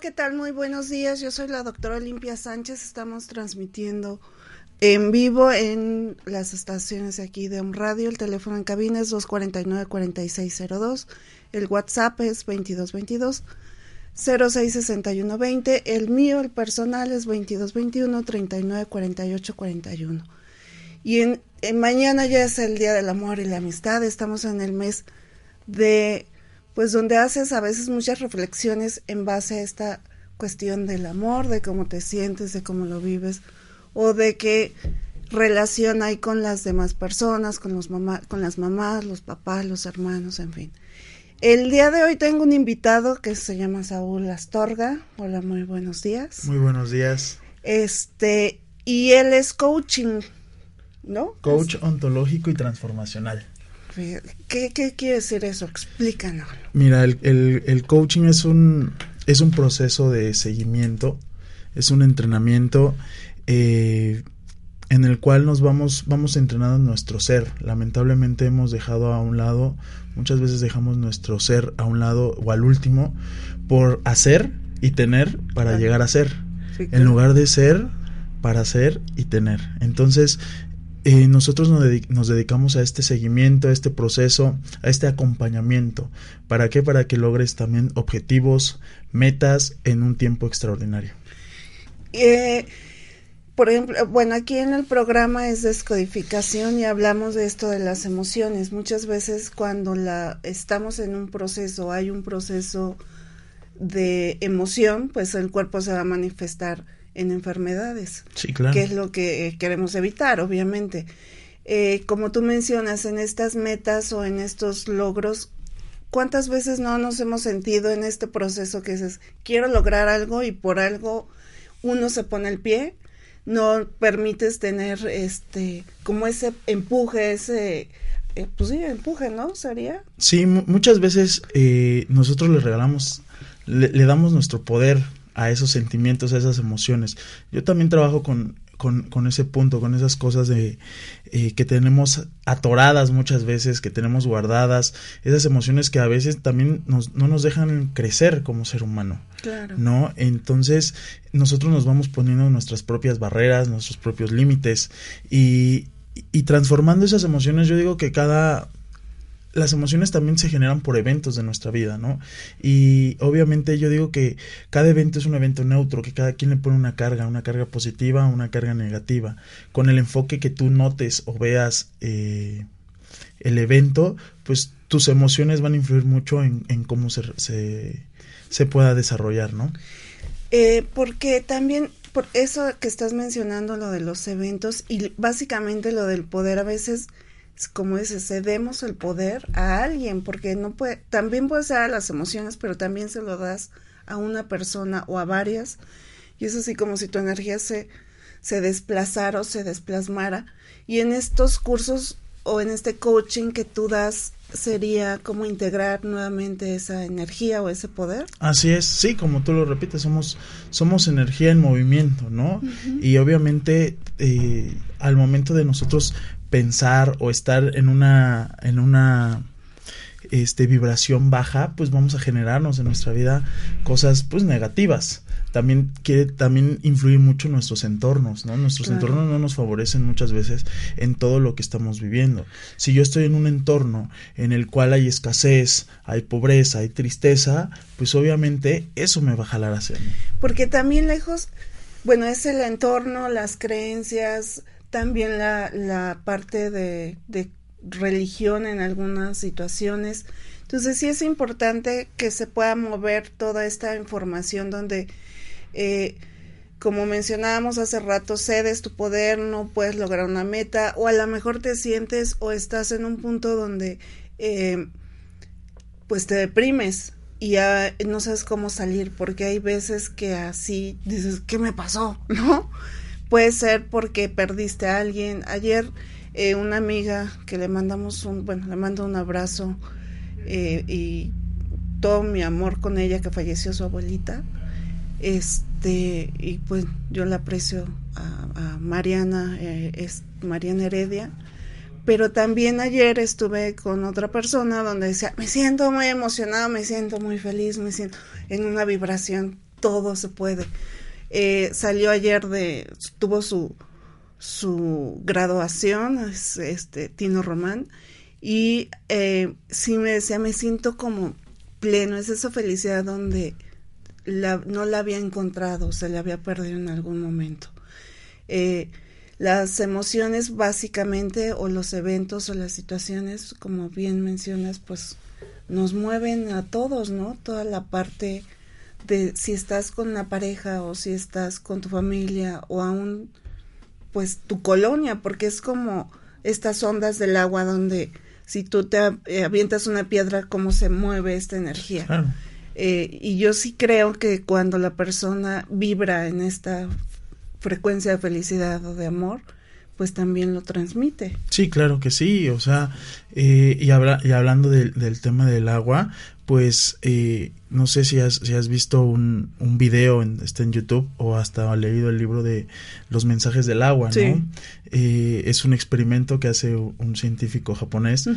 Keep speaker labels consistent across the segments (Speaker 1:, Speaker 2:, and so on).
Speaker 1: ¿Qué tal? Muy buenos días. Yo soy la doctora Olimpia Sánchez. Estamos transmitiendo en vivo en las estaciones de aquí de un radio. El teléfono en cabina es 249-4602. El WhatsApp es 2222. 066120, el mío, el personal es 2221 394841. Y en, en mañana ya es el Día del Amor y la Amistad, estamos en el mes de pues donde haces a veces muchas reflexiones en base a esta cuestión del amor, de cómo te sientes, de cómo lo vives, o de qué relación hay con las demás personas, con, los mamá, con las mamás, los papás, los hermanos, en fin. El día de hoy tengo un invitado que se llama Saúl Astorga. Hola, muy buenos días.
Speaker 2: Muy buenos días.
Speaker 1: Este, y él es coaching, ¿no?
Speaker 2: Coach ontológico y transformacional.
Speaker 1: ¿Qué, quiere decir eso? Explícanos.
Speaker 2: Mira, el, el, coaching es un, es un proceso de seguimiento, es un entrenamiento eh, en el cual nos vamos, vamos entrenando nuestro ser. Lamentablemente hemos dejado a un lado, muchas veces dejamos nuestro ser a un lado o al último por hacer y tener para llegar a ser. En lugar de ser para ser y tener. Entonces, eh, nosotros nos, dedicamos a este seguimiento, a este proceso, a este acompañamiento. ¿Para qué? Para que logres también objetivos, metas en un tiempo extraordinario.
Speaker 1: Eh, por ejemplo, bueno, aquí en el programa es descodificación y hablamos de esto de las emociones. Muchas veces cuando la estamos en un proceso, hay un proceso de emoción, pues el cuerpo se va a manifestar en enfermedades.
Speaker 2: Sí, claro.
Speaker 1: Que es lo que queremos evitar, obviamente. Eh, como tú mencionas, en estas metas o en estos logros, ¿cuántas veces no nos hemos sentido en este proceso que dices, quiero lograr algo y por algo uno se pone el pie, no permites tener este, como ese empuje, ese, eh, pues sí, empuje, ¿no? Sería.
Speaker 2: Sí, muchas veces eh, nosotros le regalamos, le, damos nuestro poder a esos sentimientos, a esas emociones. Yo también trabajo con, con, ese punto, con esas cosas de eh, que tenemos atoradas muchas veces, que tenemos guardadas, esas emociones que a veces también nos, no nos dejan crecer como ser humano.
Speaker 1: Claro.
Speaker 2: ¿No? Entonces, nosotros nos vamos poniendo nuestras propias barreras, nuestros propios límites y, y transformando esas emociones, yo digo que cada las emociones también se generan por eventos de nuestra vida, ¿no? Y obviamente yo digo que cada evento es un evento neutro, que cada quien le pone una carga, una carga positiva, una carga negativa. Con el enfoque que tú notes o veas eh, el evento, pues tus emociones van a influir mucho en, cómo se, se, pueda desarrollar, ¿no?
Speaker 1: Eh, porque también por eso que estás mencionando lo de los eventos y básicamente lo del poder a veces como dice, cedemos el poder a alguien, porque no puede, también puede ser a las emociones, pero también se lo das a una persona o a varias, y es así como si tu energía se, se desplazara o se desplasmara. Y en estos cursos o en este coaching que tú das, sería como integrar nuevamente esa energía o ese poder.
Speaker 2: Así es, sí, como tú lo repites, somos, somos energía en movimiento, ¿no? Y obviamente eh, al momento de nosotros pensar o estar en una, en una este, vibración baja, pues vamos a generarnos en nuestra vida cosas pues negativas. También quiere también influir mucho nuestros entornos, ¿no? Nuestros entornos no nos favorecen muchas veces en todo lo que estamos viviendo. Si yo estoy en un entorno en el cual hay escasez, hay pobreza, hay tristeza, pues obviamente eso me va a jalar hacia mí.
Speaker 1: Porque también lejos, bueno, es el entorno, las creencias, también la, la parte de, de religión en algunas situaciones. Entonces sí es importante que se pueda mover toda esta información donde, eh, como mencionábamos hace rato, cedes tu poder, no puedes lograr una meta, o a lo mejor te sientes o estás en un punto donde eh, pues te deprimes y ya no sabes cómo salir, porque hay veces que así dices, ¿qué me pasó? ¿No? Puede ser porque perdiste a alguien. Ayer eh, una amiga que le mandamos un, bueno, le mando un abrazo eh, y todo mi amor con ella que falleció su abuelita. Este, y pues yo la aprecio a, Mariana, eh, es Mariana Heredia. Pero también ayer estuve con otra persona donde decía, me siento muy emocionada, me siento muy feliz, me siento en una vibración, todo se puede. Eh, salió ayer de, tuvo su, su graduación, este, Tino Román, y eh, sí me decía, me siento como pleno, es esa felicidad donde la, no la había encontrado, se la había perdido en algún momento. Eh, las emociones básicamente o los eventos o las situaciones, como bien mencionas, pues nos mueven a todos, ¿no? Toda la parte de si estás con una pareja o si estás con tu familia o aún pues tu colonia, porque es como estas ondas del agua donde si tú te eh, avientas una piedra, cómo se mueve esta energía. Eh, y yo sí creo que cuando la persona vibra en esta frecuencia de felicidad o de amor, pues también lo transmite.
Speaker 2: Sí, claro que sí, o sea, eh, y, habla, y hablando del tema del agua, pues eh, no sé si has, si has visto un, un video en, está en YouTube o hasta leído el libro de los mensajes del agua, ¿no? Eh, es un experimento que hace un científico japonés,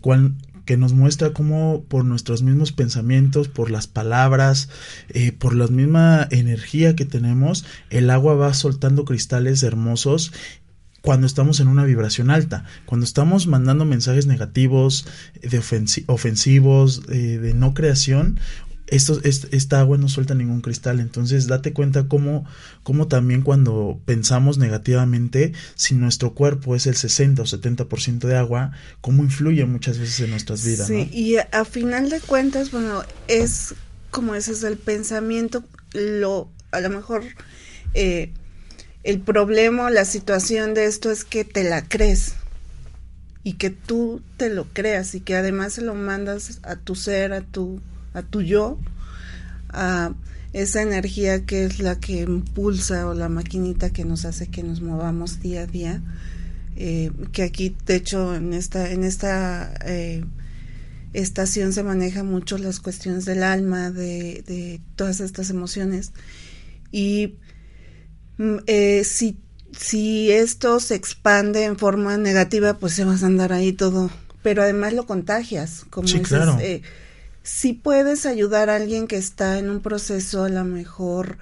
Speaker 2: cual, que nos muestra cómo por nuestros mismos pensamientos, por las palabras, eh, por la misma energía que tenemos, el agua va soltando cristales hermosos cuando estamos en una vibración alta, cuando estamos mandando mensajes negativos, de ofensivos, de no creación, esto, esta agua no suelta ningún cristal, entonces date cuenta cómo, cómo también cuando pensamos negativamente, si nuestro cuerpo es el 60 o 70% de agua, cómo influye muchas veces en nuestras vidas.
Speaker 1: Sí, y a, final de cuentas, bueno, es como ese es el pensamiento, lo, a lo mejor eh, el problema, la situación de esto es que te la crees y que tú te lo creas y que además se lo mandas a tu ser, a tu, a tu yo, a esa energía que es la que impulsa o la maquinita que nos hace que nos movamos día a día. Eh, que aquí, de hecho, en esta, en esta eh, estación se maneja mucho las cuestiones del alma, de, de todas estas emociones. Y eh, si, si esto se expande en forma negativa, pues se vas a andar ahí todo. Pero además lo contagias, como
Speaker 2: sí, claro.
Speaker 1: Eh, si puedes ayudar a alguien que está en un proceso, a lo mejor,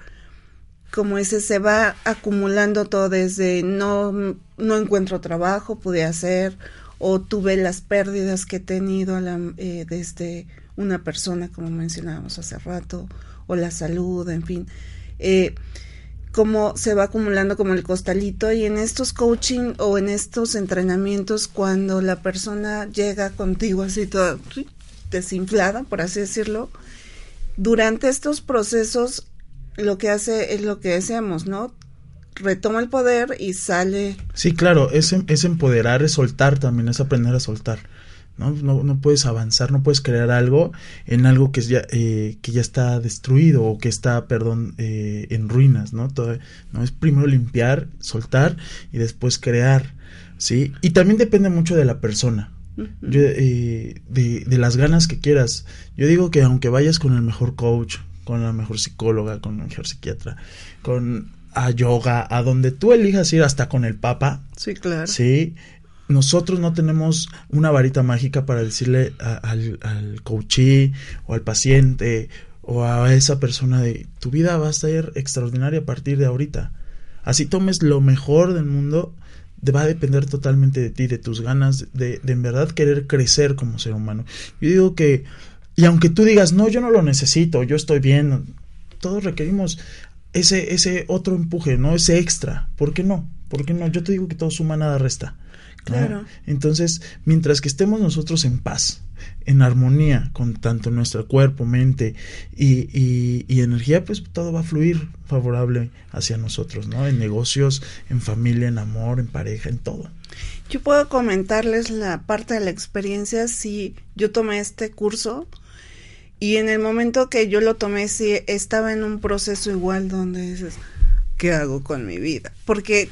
Speaker 1: como ese, se va acumulando todo desde no, no encuentro trabajo, pude hacer, o tuve las pérdidas que he tenido eh, desde una persona, como mencionábamos hace rato, o la salud, en fin. Eh, cómo se va acumulando como el costalito y en estos coaching o en estos entrenamientos cuando la persona llega contigo así toda desinflada, por así decirlo, durante estos procesos lo que hace es lo que decíamos, ¿no? Retoma el poder y sale.
Speaker 2: Sí, claro, es, es empoderar, es soltar también, es aprender a soltar. ¿No? No, no puedes avanzar, no puedes crear algo en algo que ya, eh, que ya está destruido o que está, perdón, eh, en ruinas, ¿no? Todo, ¿no? Es primero limpiar, soltar y después crear, ¿sí? Y también depende mucho de la persona, eh, de, de, las ganas que quieras. Yo digo que aunque vayas con el mejor coach, con la mejor psicóloga, con el mejor psiquiatra, con a yoga, a donde tú elijas ir hasta con el papa.
Speaker 1: Sí, claro.
Speaker 2: Sí, nosotros no tenemos una varita mágica para decirle al, al coachee o al paciente o a esa persona de tu vida va a ser extraordinaria a partir de ahorita. Así tomes lo mejor del mundo, va a depender totalmente de ti, de tus ganas, de, de en verdad querer crecer como ser humano. Yo digo que, y aunque tú digas, no, yo no lo necesito, yo estoy bien, todos requerimos ese, ese otro empuje, ¿no? Ese extra. ¿Por qué no? ¿Por qué no? Yo te digo que todo suma, nada resta Claro. Entonces, mientras que estemos nosotros en paz, en armonía con tanto nuestro cuerpo, mente y, y, energía, pues todo va a fluir favorable hacia nosotros, ¿no? En negocios, en familia, en amor, en pareja, en todo.
Speaker 1: Yo puedo comentarles la parte de la experiencia si yo tomé este curso y en el momento que yo lo tomé sí estaba en un proceso igual donde dices, ¿qué hago con mi vida? Porque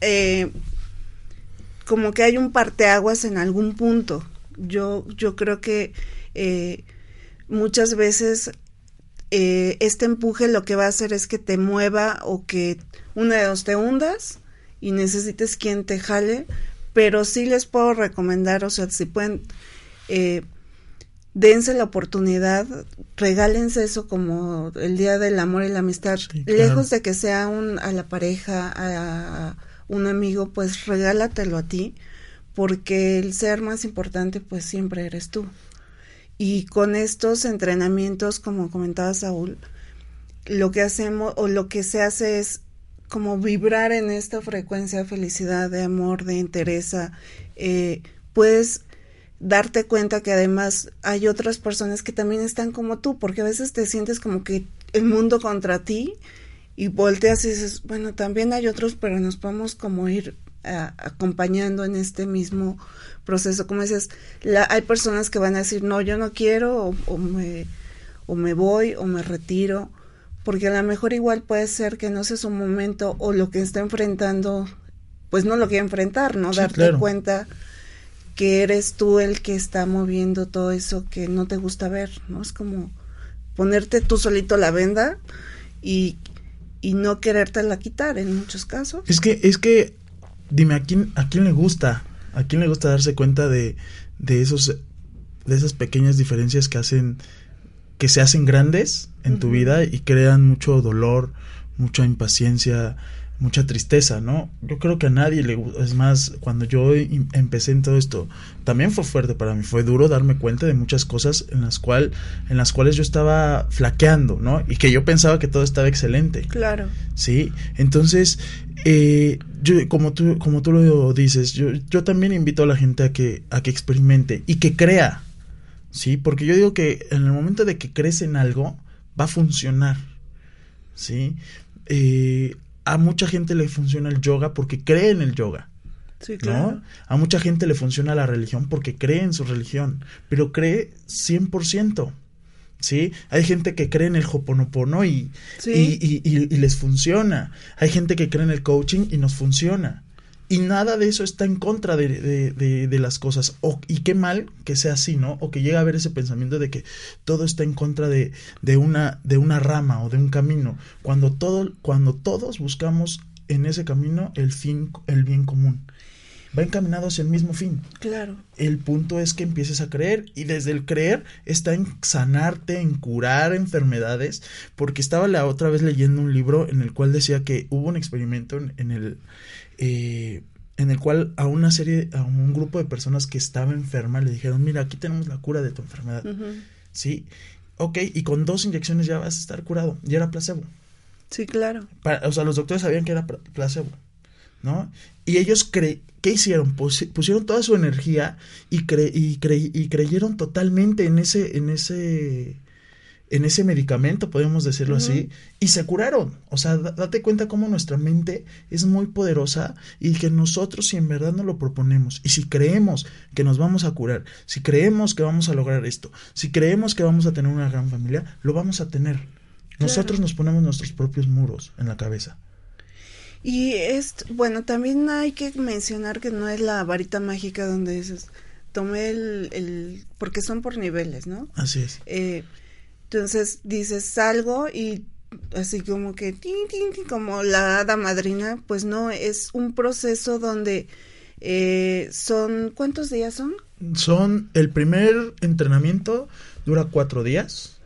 Speaker 1: eh, como que hay un parteaguas en algún punto. Yo, yo creo que eh, muchas veces eh, este empuje lo que va a hacer es que te mueva o que una de dos te hundas y necesites quien te jale, pero sí les puedo recomendar, o sea, si pueden, eh, dense la oportunidad, regálense eso como el Día del Amor y la Amistad, lejos de que sea un, a la pareja, a un amigo, pues regálatelo a ti, porque el ser más importante pues siempre eres tú. Y con estos entrenamientos, como comentaba Saúl, lo que hacemos o lo que se hace es como vibrar en esta frecuencia de felicidad, de amor, de interés. Eh, puedes darte cuenta que además hay otras personas que también están como tú, porque a veces te sientes como que el mundo contra ti y volteas y dices, bueno, también hay otros, pero nos podemos como ir acompañando en este mismo proceso. Como dices, la, hay personas que van a decir, no, yo no quiero, o, me, o me voy, o me retiro, porque a lo mejor igual puede ser que no sea su momento o lo que está enfrentando, pues no lo quiere enfrentar, ¿no? Darte cuenta que eres tú el que está moviendo todo eso que no te gusta ver, ¿no? Es como ponerte tú solito la venda y, y no querértela quitar en muchos casos.
Speaker 2: Es que, es que dime, ¿a quién, ¿a quién le gusta? ¿A quién le gusta darse cuenta de, de, esos, de esas pequeñas diferencias que hacen, que se hacen grandes en tu vida y crean mucho dolor, mucha impaciencia, mucha tristeza, ¿no? Yo creo que a nadie le gusta, es más, cuando yo empecé en todo esto, también fue fuerte para mí, fue duro darme cuenta de muchas cosas en las, cual, en las cuales yo estaba flaqueando, ¿no? Y que yo pensaba que todo estaba excelente.
Speaker 1: Claro.
Speaker 2: Sí, entonces, eh, yo, como, tú, como tú lo dices, yo, yo también invito a la gente a que, a que experimente y que crea, ¿sí? Porque yo digo que en el momento de que crees en algo, va a funcionar, ¿sí? Eh, a mucha gente le funciona el yoga porque cree en el yoga.
Speaker 1: Sí, claro.
Speaker 2: A mucha gente le funciona la religión porque cree en su religión, pero cree 100%. ¿Sí? Hay gente que cree en el Hoponopono y, y, y, y, les funciona. Hay gente que cree en el coaching y nos funciona. Y nada de eso está en contra de, de, de, las cosas. O, y qué mal que sea así, ¿no? O que llegue a haber ese pensamiento de que todo está en contra de, de, una, de una rama o de un camino. Cuando, todo, cuando todos buscamos en ese camino el fin, el bien común. Va encaminado hacia el mismo fin.
Speaker 1: Claro.
Speaker 2: El punto es que empieces a creer y desde el creer está en sanarte, en curar enfermedades, porque estaba la otra vez leyendo un libro en el cual decía que hubo un experimento en el, eh, en el cual a una serie, a un grupo de personas que estaba enferma le dijeron, mira, aquí tenemos la cura de tu enfermedad. Sí, ok, y con dos inyecciones ya vas a estar curado. Y era placebo.
Speaker 1: Sí, claro.
Speaker 2: o sea, los doctores sabían que era placebo, ¿no? Y ellos, cre ¿qué hicieron? pusieron toda su energía y, cre y, y creyeron totalmente en ese, en ese en ese medicamento, podemos decirlo así, y se curaron. O sea, date cuenta cómo nuestra mente es muy poderosa y que nosotros si en verdad nos lo proponemos y si creemos que nos vamos a curar, si creemos que vamos a lograr esto, si creemos que vamos a tener una gran familia, lo vamos a tener. Nosotros nos ponemos nuestros propios muros en la cabeza.
Speaker 1: Y es, bueno, también hay que mencionar que no es la varita mágica donde dices, tomé el, el porque son por niveles, ¿no?
Speaker 2: Así es.
Speaker 1: Eh, entonces dices salgo y así como que como la hada madrina, pues no, es un proceso donde eh, son, ¿cuántos días son?
Speaker 2: Son, el primer entrenamiento dura cuatro días,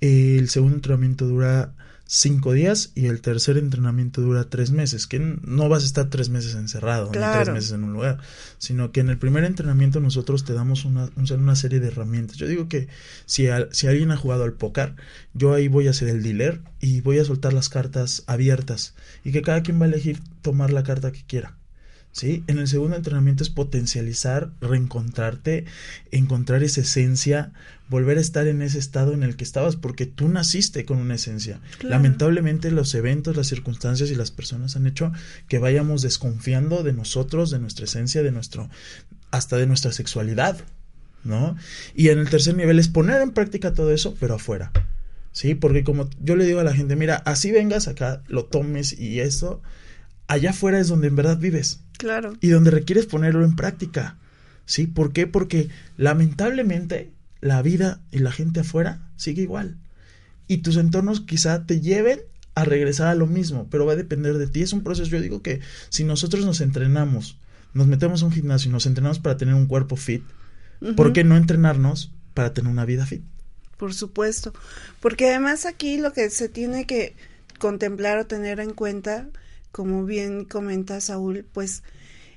Speaker 2: el segundo entrenamiento dura cinco días y el tercer entrenamiento dura tres meses, que no vas a estar tres meses encerrado, ni tres meses en un lugar, sino que en el primer entrenamiento nosotros te damos una, una serie de herramientas. Yo digo que si, si alguien ha jugado al póker, yo ahí voy a ser el dealer y voy a soltar las cartas abiertas y que cada quien va a elegir tomar la carta que quiera. ¿Sí? En el segundo entrenamiento es potencializar, reencontrarte, encontrar esa esencia, volver a estar en ese estado en el que estabas, porque tú naciste con una esencia. Lamentablemente los eventos, las circunstancias y las personas han hecho que vayamos desconfiando de nosotros, de nuestra esencia, de nuestro, hasta de nuestra sexualidad, ¿no? Y en el tercer nivel es poner en práctica todo eso, pero afuera. Sí, porque como yo le digo a la gente, mira, así vengas acá, lo tomes y eso, allá afuera es donde en verdad vives.
Speaker 1: Claro.
Speaker 2: Y donde requieres ponerlo en práctica. ¿Sí? ¿Por qué? Porque lamentablemente la vida y la gente afuera sigue igual. Y tus entornos quizá te lleven a regresar a lo mismo, pero va a depender de ti. Es un proceso, yo digo que si nosotros nos entrenamos, nos metemos a un gimnasio y nos entrenamos para tener un cuerpo fit, ¿por qué no entrenarnos para tener una vida fit?
Speaker 1: Por supuesto, porque además aquí lo que se tiene que contemplar o tener en cuenta como bien comenta Saúl, pues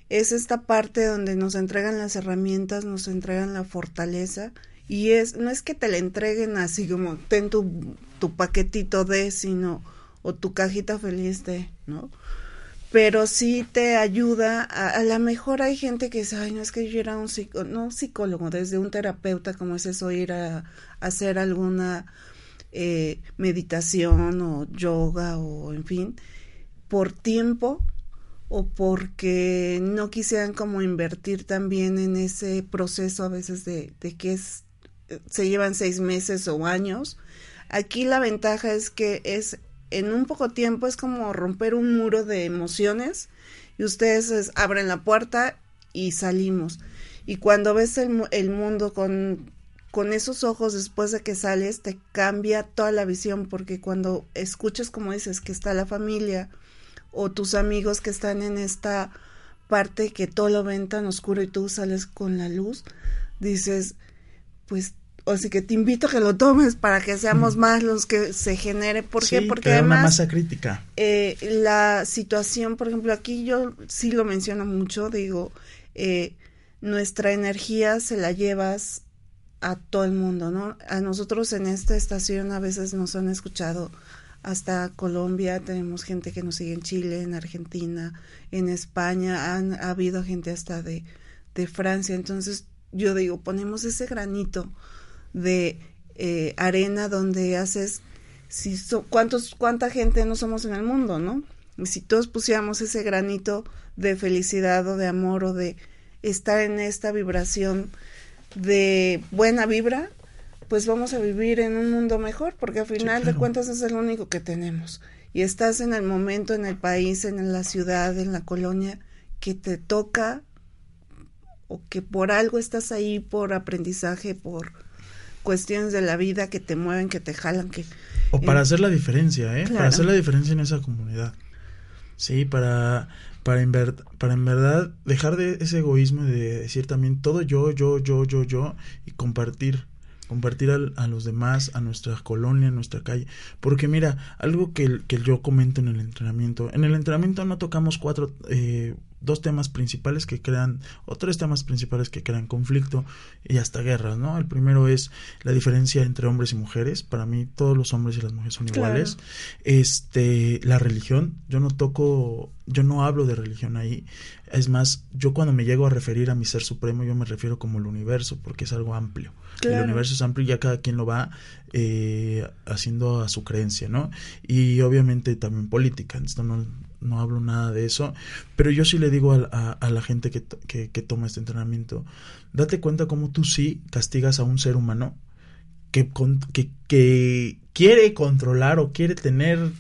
Speaker 1: es esta parte donde nos entregan las herramientas, nos entregan la fortaleza y es no es que te la entreguen así como ten tu, tu paquetito de, sino o tu cajita feliz de, ¿no? Pero sí te ayuda, a, a lo mejor hay gente que dice, ay, no es que yo era un psicólogo, no psicólogo, desde un terapeuta, como es eso, ir a, a hacer alguna eh, meditación o yoga o en fin, por tiempo o porque no quisieran como invertir también en ese proceso a veces de, de que es, se llevan seis meses o años. Aquí la ventaja es que es en un poco tiempo es como romper un muro de emociones y ustedes abren la puerta y salimos. Y cuando ves el, el mundo con, con esos ojos después de que sales, te cambia toda la visión porque cuando escuchas como dices que está la familia, o tus amigos que están en esta parte que todo lo ven tan oscuro y tú sales con la luz, dices, pues, o sea que te invito a que lo tomes para que seamos más los que se genere. ¿Por qué? Porque además...
Speaker 2: Una masa crítica.
Speaker 1: Eh, la situación, por ejemplo, aquí yo sí lo menciono mucho, digo, eh, nuestra energía se la llevas a todo el mundo, ¿no? A nosotros en esta estación a veces nos han escuchado hasta Colombia, tenemos gente que nos sigue en Chile, en Argentina, en España, han ha habido gente hasta de, de Francia. Entonces, yo digo, ponemos ese granito de eh, arena donde haces, si so, cuántos, cuánta gente no somos en el mundo, ¿no? Y si todos pusiéramos ese granito de felicidad o de amor o de estar en esta vibración de buena vibra, pues vamos a vivir en un mundo mejor, porque al final sí, claro. de cuentas es el único que tenemos. Y estás en el momento, en el país, en la ciudad, en la colonia, que te toca o que por algo estás ahí, por aprendizaje, por cuestiones de la vida que te mueven, que te jalan, que...
Speaker 2: O para eh, hacer la diferencia, ¿eh? Claro. Para hacer la diferencia en esa comunidad. Sí, para, para, en ver, para en verdad dejar de ese egoísmo de decir también todo yo, yo, yo, yo, yo y compartir compartir a, a, los demás, a nuestra colonia, a nuestra calle. Porque mira, algo que, que, yo comento en el entrenamiento, en el entrenamiento no tocamos cuatro, eh, dos temas principales que crean, o tres temas principales que crean conflicto y hasta guerras, ¿no? El primero es la diferencia entre hombres y mujeres. Para mí todos los hombres y las mujeres son claro. iguales. Este, la religión, yo no toco, yo no hablo de religión ahí. Es más, yo cuando me llego a referir a mi ser supremo, yo me refiero como el universo, porque es algo amplio. Claro. El universo es amplio y ya cada quien lo va eh, haciendo a su creencia, ¿no? Y obviamente también política, esto no, no hablo nada de eso, pero yo sí le digo a, la gente que, toma este entrenamiento, date cuenta cómo tú sí castigas a un ser humano que, quiere controlar o quiere tener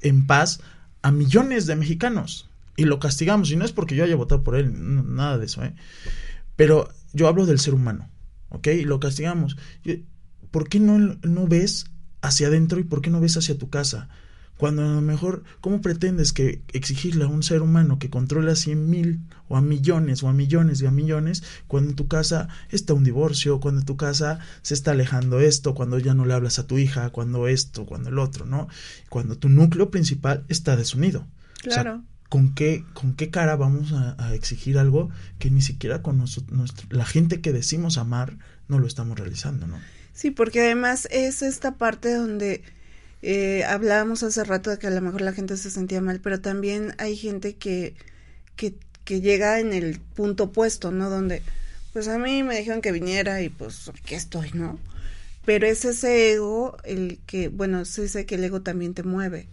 Speaker 2: en paz a millones de mexicanos y lo castigamos, y no es porque yo haya votado por él, nada de eso, ¿eh? Pero yo hablo del ser humano ¿ok? Y lo castigamos. ¿Por qué no, no ves hacia adentro y por qué no ves hacia tu casa? Cuando a lo mejor, ¿cómo pretendes que exigirle a un ser humano que controle a cien mil o a millones o a millones y a millones cuando en tu casa está un divorcio, cuando en tu casa se está alejando esto, cuando ya no le hablas a tu hija, cuando esto, cuando el otro, ¿no? Cuando tu núcleo principal está desunido.
Speaker 1: Claro.
Speaker 2: O sea, ¿con qué, con qué cara vamos a, a exigir algo que ni siquiera con nuestro, nuestro, la gente que decimos amar no lo estamos realizando, ¿no?
Speaker 1: Sí, porque además es esta parte donde eh, hablábamos hace rato de que a lo mejor la gente se sentía mal, pero también hay gente que, que que llega en el punto opuesto, ¿no? Donde, pues a mí me dijeron que viniera y pues aquí estoy, ¿no? Pero es ese ego el que, bueno, sí sé que el ego también te mueve,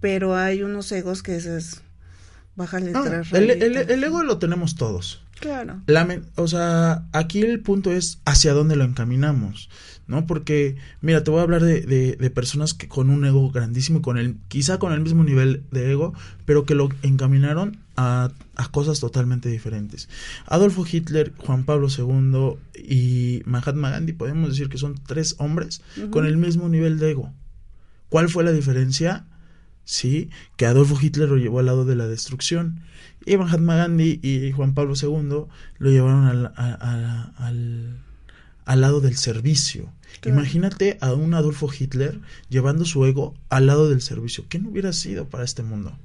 Speaker 1: pero hay unos egos que es bájale
Speaker 2: ah,
Speaker 1: tres
Speaker 2: el, el, ego lo tenemos todos.
Speaker 1: Claro.
Speaker 2: o sea, aquí el punto es hacia dónde lo encaminamos. ¿No? Porque, mira, te voy a hablar de, de, personas que con un ego grandísimo, con el, quizá con el mismo nivel de ego, pero que lo encaminaron a, a cosas totalmente diferentes. Adolfo Hitler, Juan Pablo II y Mahatma Gandhi, podemos decir que son tres hombres con el mismo nivel de ego. ¿Cuál fue la diferencia? Sí, que Adolfo Hitler lo llevó al lado de la destrucción y Mahatma Gandhi y Juan Pablo II lo llevaron al, al al lado del servicio. Imagínate a un Adolfo Hitler llevando su ego al lado del servicio. ¿Qué no hubiera sido para este mundo?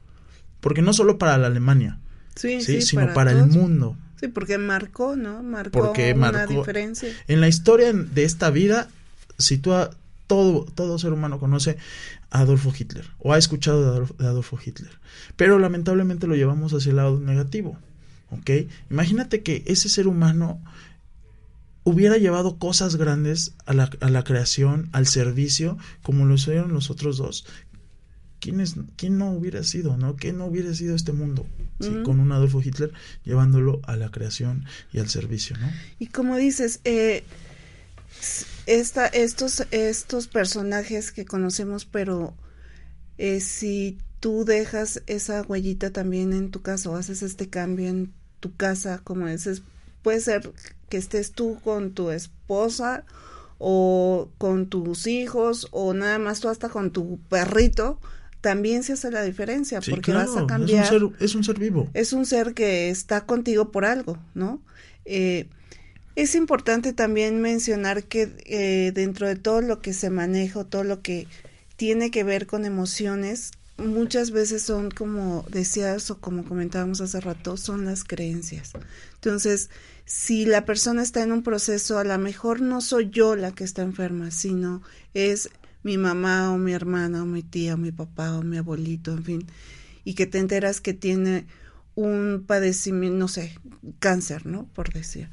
Speaker 2: Porque no solo para la Alemania, sí, sino para, el mundo.
Speaker 1: Sí, porque marcó, ¿no? Marcó porque una diferencia.
Speaker 2: En la historia de esta vida, sitúa todo, todo ser humano conoce a Adolfo Hitler o ha escuchado de Adolfo Hitler. Pero lamentablemente lo llevamos hacia el lado negativo. ¿Ok? Imagínate que ese ser humano hubiera llevado cosas grandes a la, a la creación, al servicio, como lo hicieron los otros dos. ¿Quién, es, ¿Quién no hubiera sido, no? ¿Qué no hubiera sido este mundo? Con un Adolfo Hitler llevándolo a la creación y al servicio, ¿no?
Speaker 1: Y como dices, eh, esta, estos, estos personajes que conocemos, pero eh, si tú dejas esa huellita también en tu casa o haces este cambio en tu casa, como dices, puede ser que estés tú con tu esposa o con tus hijos o nada más tú hasta con tu perrito, también se hace la diferencia porque vas a cambiar.
Speaker 2: Es un, ser, es un, ser, vivo.
Speaker 1: Es un ser que está contigo por algo, ¿no? Eh, es importante también mencionar que eh, dentro de todo lo que se maneja, todo lo que tiene que ver con emociones, muchas veces son como decías o como comentábamos hace rato, son las creencias. Entonces, si la persona está en un proceso, a lo mejor no soy yo la que está enferma, sino es mi mamá o mi hermana o mi tía o mi papá o mi abuelito, en fin, y que te enteras que tiene un padecimiento, no sé, cáncer, ¿no? Por decir.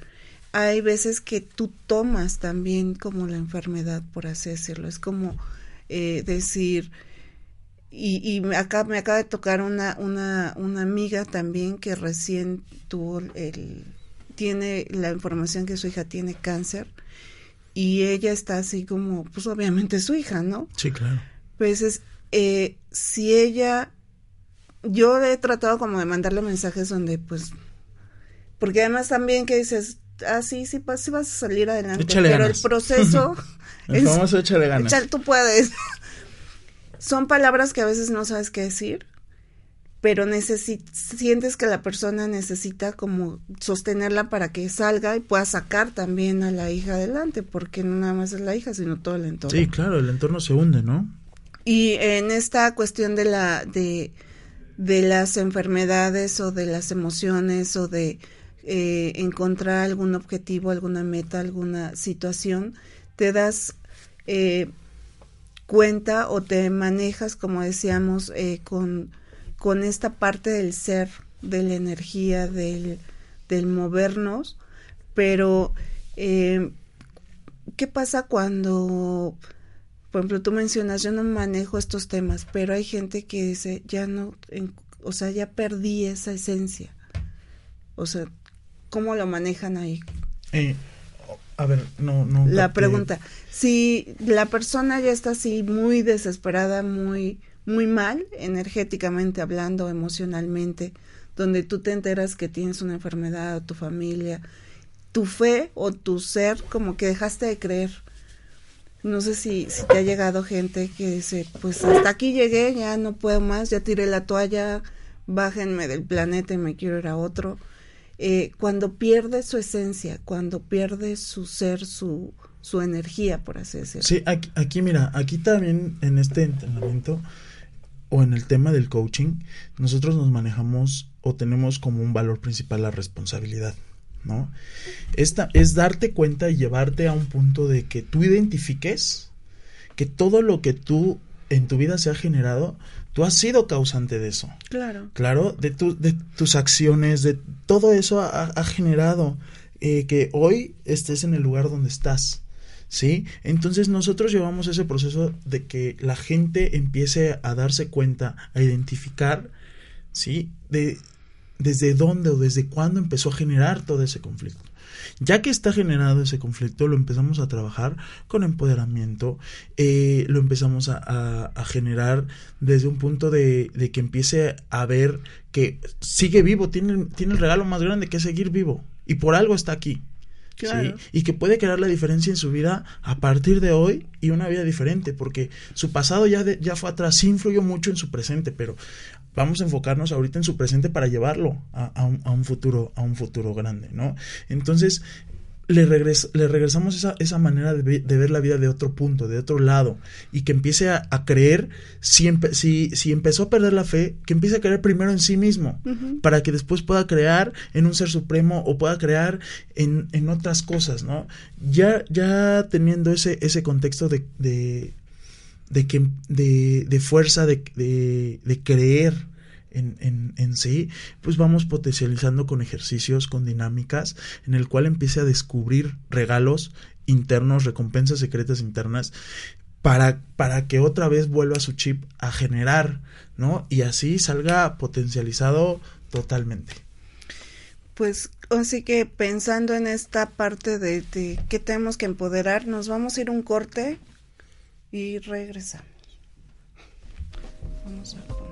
Speaker 1: Hay veces que tú tomas también como la enfermedad, por así decirlo. Es como eh, decir, y, y acá me acaba de tocar una, una, una amiga también que recién tuvo el tiene la información que su hija tiene cáncer y ella está así como, pues obviamente su hija, ¿no?
Speaker 2: Sí, claro.
Speaker 1: Pues es, eh, si ella, yo he tratado como de mandarle mensajes donde pues, porque además también que dices, ah, sí, sí, sí vas a salir adelante, pero el proceso...
Speaker 2: el famoso échale ganas.
Speaker 1: tú puedes. Son palabras que a veces no sabes qué decir pero sientes que la persona necesita como sostenerla para que salga y pueda sacar también a la hija adelante, porque no nada más es la hija, sino todo el entorno.
Speaker 2: Sí, claro, el entorno se hunde, ¿no?
Speaker 1: Y en esta cuestión de la de, de las enfermedades o de las emociones o de eh, encontrar algún objetivo, alguna meta, alguna situación, te das eh, cuenta o te manejas, como decíamos, eh, con con esta parte del ser, de la energía, del, del movernos, pero eh, ¿qué pasa cuando, por ejemplo, tú mencionas, yo no manejo estos temas, pero hay gente que dice, ya no, o sea, ya perdí esa esencia. O sea, ¿cómo lo manejan ahí?
Speaker 2: Eh, a ver, no, no.
Speaker 1: La pregunta, si la persona ya está así muy desesperada, muy muy mal, energéticamente hablando, emocionalmente, donde tú te enteras que tienes una enfermedad o tu familia, tu fe o tu ser como que dejaste de creer. No sé si, si te ha llegado gente que dice, pues hasta aquí llegué, ya no puedo más, ya tiré la toalla, bájenme del planeta y me quiero ir a otro. Eh, cuando pierde su esencia, cuando pierde su ser, su, su energía, por así decirlo.
Speaker 2: Sí, aquí, aquí mira, aquí también en este entrenamiento o en el tema del coaching, nosotros nos manejamos o tenemos como un valor principal la responsabilidad, ¿no? Esta es darte cuenta y llevarte a un punto de que tú identifiques que todo lo que tú en tu vida se ha generado, tú has sido causante de eso.
Speaker 1: Claro.
Speaker 2: Claro, de, tu, de tus acciones, de todo eso ha, generado eh, que hoy estés en el lugar donde estás. ¿Sí? Entonces nosotros llevamos ese proceso de que la gente empiece a darse cuenta, a identificar, ¿sí? De desde dónde o desde cuándo empezó a generar todo ese conflicto. Ya que está generado ese conflicto, lo empezamos a trabajar con empoderamiento, eh, lo empezamos a, generar desde un punto de, que empiece a ver que sigue vivo, tiene, tiene el regalo más grande que seguir vivo y por algo está aquí. Y que puede crear la diferencia en su vida a partir de hoy y una vida diferente, porque su pasado ya, ya fue atrás, sí influyó mucho en su presente, pero vamos a enfocarnos ahorita en su presente para llevarlo a, un, a un, futuro, a un futuro grande, ¿no? Entonces, le, le regresamos esa, esa manera de, ver la vida de otro punto, de otro lado, y que empiece a, creer, si, si, empezó a perder la fe, que empiece a creer primero en sí mismo, para que después pueda crear en un ser supremo o pueda crear en, en otras cosas, ¿no? Ya, ya teniendo ese, ese contexto de, de, de, que, de, de fuerza, de, de, de creer, en, en, sí, pues vamos potencializando con ejercicios, con dinámicas, en el cual empiece a descubrir regalos internos, recompensas secretas internas, para, para que otra vez vuelva su chip a generar, ¿no? Y así salga potencializado totalmente.
Speaker 1: Pues así que pensando en esta parte de, de que tenemos que empoderar, nos vamos a ir un corte y regresamos. Vamos a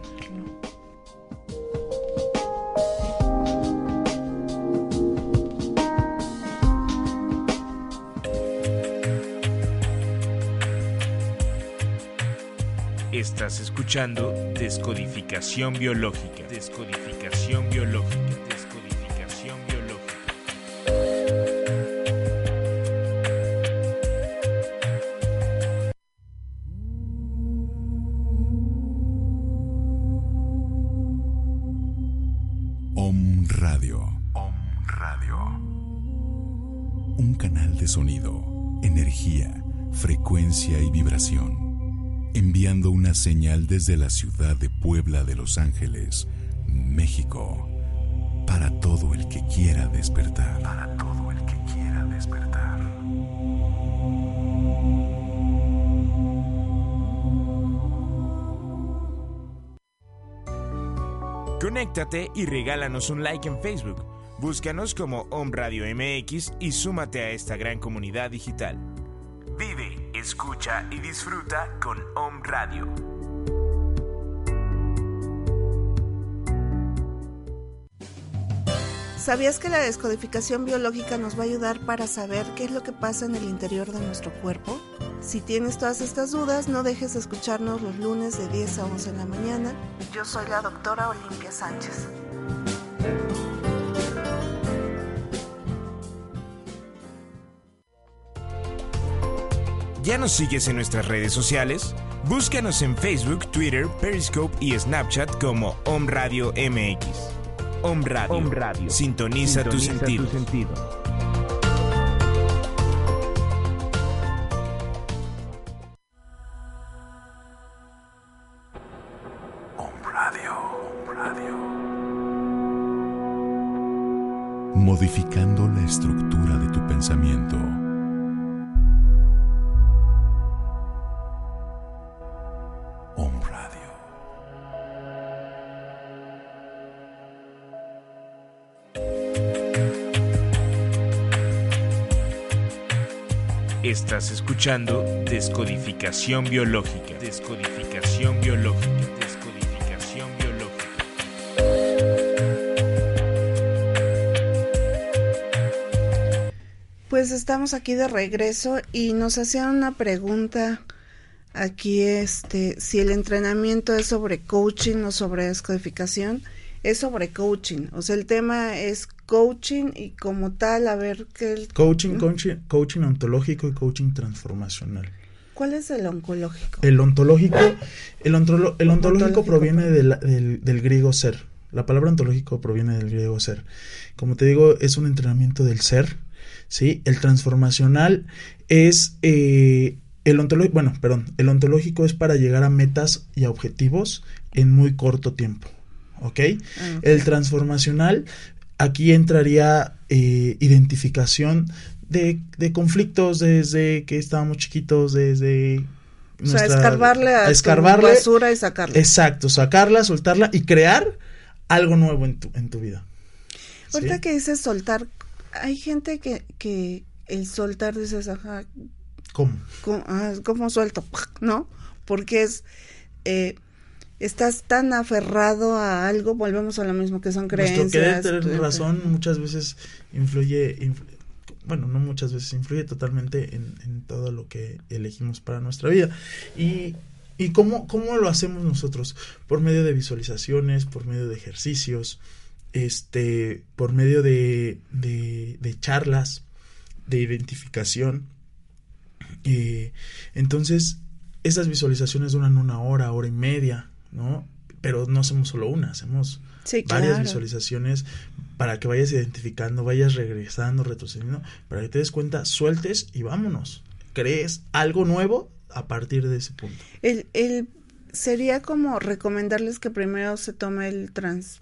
Speaker 3: Estás escuchando Descodificación Biológica. Descodificación Biológica.
Speaker 4: Señal desde la ciudad de Puebla de Los Ángeles, México, para todo el que quiera despertar. Para todo el que quiera despertar.
Speaker 3: Conéctate y regálanos un like en Facebook. Búscanos como Om Radio MX y súmate a esta gran comunidad digital. Escucha y disfruta con Om Radio.
Speaker 1: ¿Sabías que la descodificación biológica nos va a ayudar para saber qué es lo que pasa en el interior de nuestro cuerpo? Si tienes todas estas dudas, no dejes de escucharnos los lunes de 10 a 11 de la mañana. Yo soy la doctora Olimpia Sánchez.
Speaker 3: ¿Ya nos sigues en nuestras redes sociales? Búscanos en Facebook, Twitter, Periscope y Snapchat como Om Radio MX. Om Radio. Sintoniza, tu sentido.
Speaker 4: Radio.
Speaker 3: Estás escuchando Descodificación Biológica. Descodificación Biológica. Descodificación Biológica.
Speaker 1: Pues estamos aquí de regreso y nos hacían una pregunta aquí este si el entrenamiento es sobre coaching o sobre descodificación es sobre coaching o sea el tema es coaching y como tal, a ver qué... El...
Speaker 2: Coaching, coaching, coaching ontológico y coaching transformacional.
Speaker 1: ¿Cuál es el oncológico?
Speaker 2: El ontológico, el, el ontológico proviene del, del, griego ser. La palabra ontológico proviene del griego ser. Como te digo, es un entrenamiento del ser. ¿sí? El transformacional es, eh, el ontológico, bueno, perdón, el ontológico es para llegar a metas y a objetivos en muy corto tiempo. ¿Ok?
Speaker 1: Ah,
Speaker 2: El transformacional, aquí entraría eh, identificación de, de conflictos desde que estábamos chiquitos, desde...
Speaker 1: O sea, escarbarle a, tu
Speaker 2: escarbarle,
Speaker 1: basura y sacarla.
Speaker 2: Exacto, sacarla, soltarla y crear algo nuevo en tu, en tu vida. ¿Sí?
Speaker 1: Ahorita que dices soltar, hay gente que, que el soltar dices, ajá,
Speaker 2: ¿Cómo?
Speaker 1: ¿cómo, ah, ¿cómo suelto? ¿No? Porque es, eh, estás tan aferrado a algo, volvemos a lo mismo que son creencias.
Speaker 2: Nuestro querer tener razón muchas veces influye, influ- bueno, no muchas veces, influye totalmente en, en todo lo que elegimos para nuestra vida. Y, y cómo, cómo lo hacemos nosotros? Por medio de visualizaciones, por medio de ejercicios, este, por medio de, de, de charlas, de identificación. Eh, entonces, esas visualizaciones duran una hora, hora y media, ¿no? Pero no hacemos solo una, hacemos
Speaker 1: Sí,
Speaker 2: varias visualizaciones para que vayas identificando, vayas regresando, retrocediendo, para que te des cuenta, sueltes y vámonos. Crees algo nuevo a partir de ese punto.
Speaker 1: El, el, sería como recomendarles que primero se tome el trans...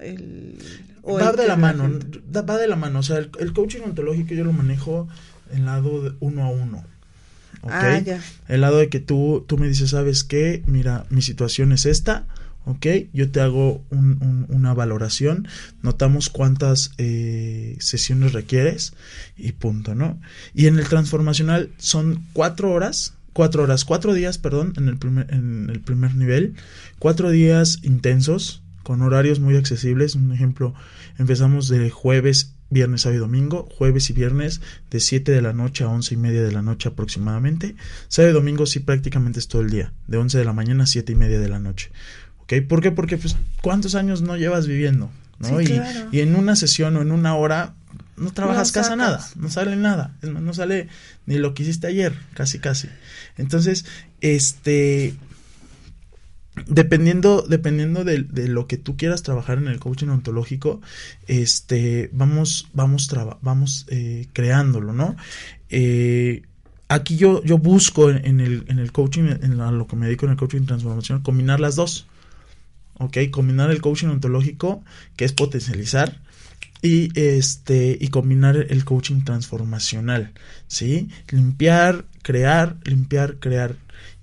Speaker 1: El, o
Speaker 2: va
Speaker 1: el
Speaker 2: de la mano, va de la mano. O sea, el, el coaching ontológico yo lo manejo en lado de uno a uno. ¿Ok?
Speaker 1: Ah, ya.
Speaker 2: El lado de que tú, tú me dices, ¿sabes qué? Mira, mi situación es esta, ¿ok? Yo te hago un- un- una valoración, notamos cuántas eh, sesiones requieres y punto, ¿no? Y en el transformacional son cuatro horas, cuatro horas, cuatro días, perdón, en el primer, en el primer nivel, cuatro días intensos, con horarios muy accesibles. Un ejemplo, empezamos de jueves, viernes, sábado y domingo, jueves y viernes de 7 de la noche a 11 y media de la noche aproximadamente. Sábado y domingo sí prácticamente es todo el día, de 11 de la mañana a 7 y media de la noche. ¿Ok? ¿Por qué? Porque pues cuántos años no llevas viviendo, ¿no?
Speaker 1: Sí,
Speaker 2: y,
Speaker 1: claro.
Speaker 2: y en una sesión o en una hora no trabajas
Speaker 1: No
Speaker 2: casi
Speaker 1: sacas.
Speaker 2: nada, no sale nada, es más, no sale ni lo que hiciste ayer, casi casi. Entonces, este dependiendo dependiendo de, de lo que tú quieras trabajar en el coaching ontológico este vamos vamos vamos eh, creándolo no Eh, aquí yo yo busco en, en el en el coaching en la- lo que me dedico en el coaching transformacional combinar las dos ok combinar el coaching ontológico que es potencializar y este y combinar el coaching transformacional sí limpiar crear limpiar crear.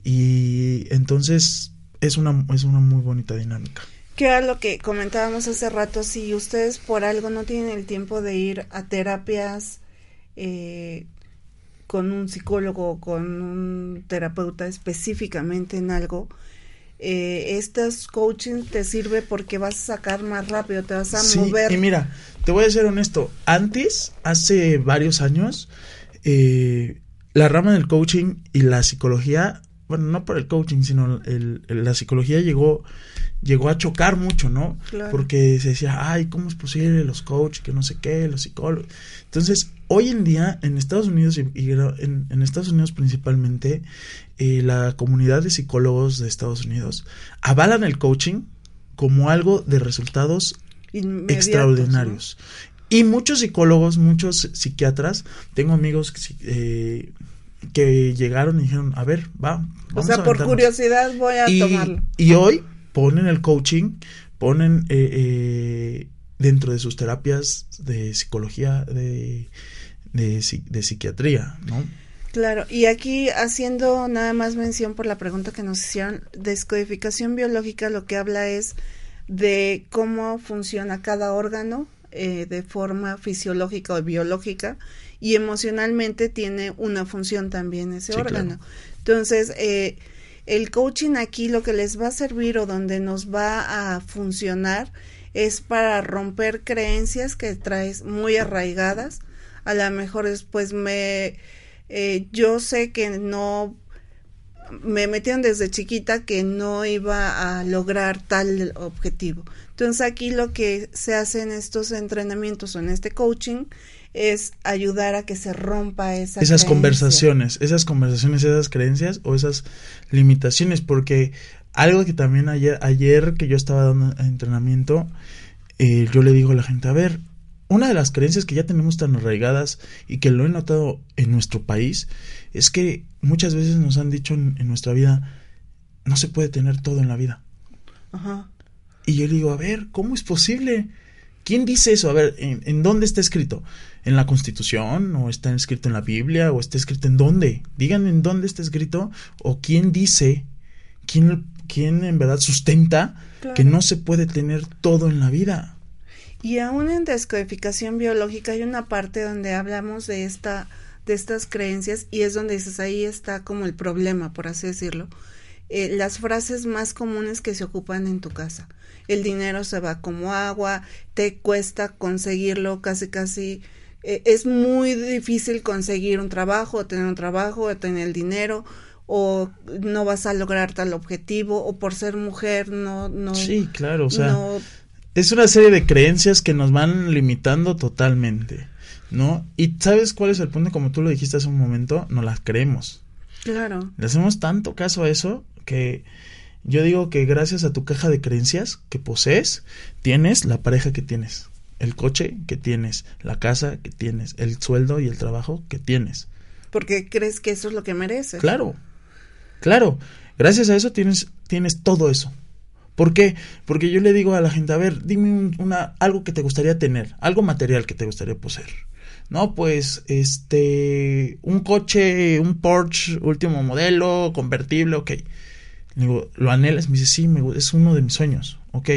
Speaker 2: Y entonces es una es una muy bonita dinámica
Speaker 1: Que era lo que comentábamos hace rato, si ustedes por algo no tienen el tiempo de ir a terapias eh, con un psicólogo o con un terapeuta específicamente en algo, eh, estos coaching te sirve porque vas a sacar más rápido, te vas a
Speaker 2: Sí,
Speaker 1: mover.
Speaker 2: y mira te voy a ser honesto antes hace varios años eh, la rama del coaching y la psicología bueno no por el coaching sino el- el- la psicología llegó llegó a chocar mucho no
Speaker 1: Claro.
Speaker 2: porque se decía ay cómo es posible los coaches que no sé qué los psicólogos entonces hoy en día en Estados Unidos y, en, en Estados Unidos principalmente eh, la comunidad de psicólogos de Estados Unidos avalan el coaching como algo de resultados
Speaker 1: inmediatos,
Speaker 2: extraordinarios. Y muchos psicólogos, muchos psiquiatras, tengo amigos eh, que llegaron y dijeron, a ver, va.
Speaker 1: O sea,
Speaker 2: a
Speaker 1: por
Speaker 2: aventarnos".
Speaker 1: curiosidad voy a
Speaker 2: y,
Speaker 1: tomarlo.
Speaker 2: y hoy ponen el coaching, ponen eh, eh, dentro de sus terapias de psicología, de, de, de psiquiatría, ¿no?
Speaker 1: Claro, y aquí haciendo nada más mención por la pregunta que nos hicieron, descodificación biológica lo que habla es de cómo funciona cada órgano eh, de forma fisiológica o biológica y emocionalmente tiene una función también ese
Speaker 2: Sí,
Speaker 1: órgano.
Speaker 2: claro.
Speaker 1: Entonces, eh, el coaching aquí lo que les va a servir o donde nos va a funcionar es para romper creencias que traes muy arraigadas. A lo mejor después me... eh, yo sé que no... Me metieron desde chiquita que no iba a lograr tal objetivo. Entonces aquí lo que se hace en estos entrenamientos o en este coaching es ayudar a que se rompa esa
Speaker 2: esas
Speaker 1: creencia.
Speaker 2: conversaciones, esas conversaciones, esas creencias o esas limitaciones, porque algo que también ayer, ayer que yo estaba dando entrenamiento, eh, yo le digo a la gente, a ver, una de las creencias que ya tenemos tan arraigadas y que lo he notado en nuestro país es que muchas veces nos han dicho en, nuestra vida, no se puede tener todo en la vida. Ajá. Y yo digo, a ver, ¿cómo es posible? ¿Quién dice eso? A ver, ¿en, dónde está escrito? ¿En la Constitución? ¿O está escrito en la Biblia? ¿O está escrito en dónde? Digan en dónde está escrito o quién dice, quién, quién en verdad sustenta que no se puede tener todo en la vida.
Speaker 1: Y aún en descodificación biológica hay una parte donde hablamos de esta de estas creencias y es donde dices ahí está como el problema, por así decirlo. Eh, las frases más comunes que se ocupan en tu casa. El dinero se va como agua, te cuesta conseguirlo, casi casi eh, es muy difícil conseguir un trabajo, o tener un trabajo, o tener el dinero, o no vas a lograr tal objetivo, o por ser mujer no, no.
Speaker 2: Sí, claro, o sea, es una serie de creencias que nos van limitando totalmente, ¿no? Y ¿sabes cuál es el punto? Como tú lo dijiste hace un momento, no las creemos.
Speaker 1: Claro.
Speaker 2: Le hacemos tanto caso a eso que yo digo que gracias a tu caja de creencias que posees, tienes la pareja que tienes, el coche que tienes, la casa que tienes, el sueldo y el trabajo que tienes.
Speaker 1: Porque crees que eso es lo que mereces.
Speaker 2: Claro, claro. Gracias a eso tienes, tienes todo eso. ¿Por qué? Porque yo le digo a la gente, a ver, dime una, algo que te gustaría tener, algo material que te gustaría poseer. No, pues, este, un coche, un Porsche último modelo, convertible, ok. Le digo, ¿lo anhelas? Me dice, sí, me, es uno de mis sueños, ok.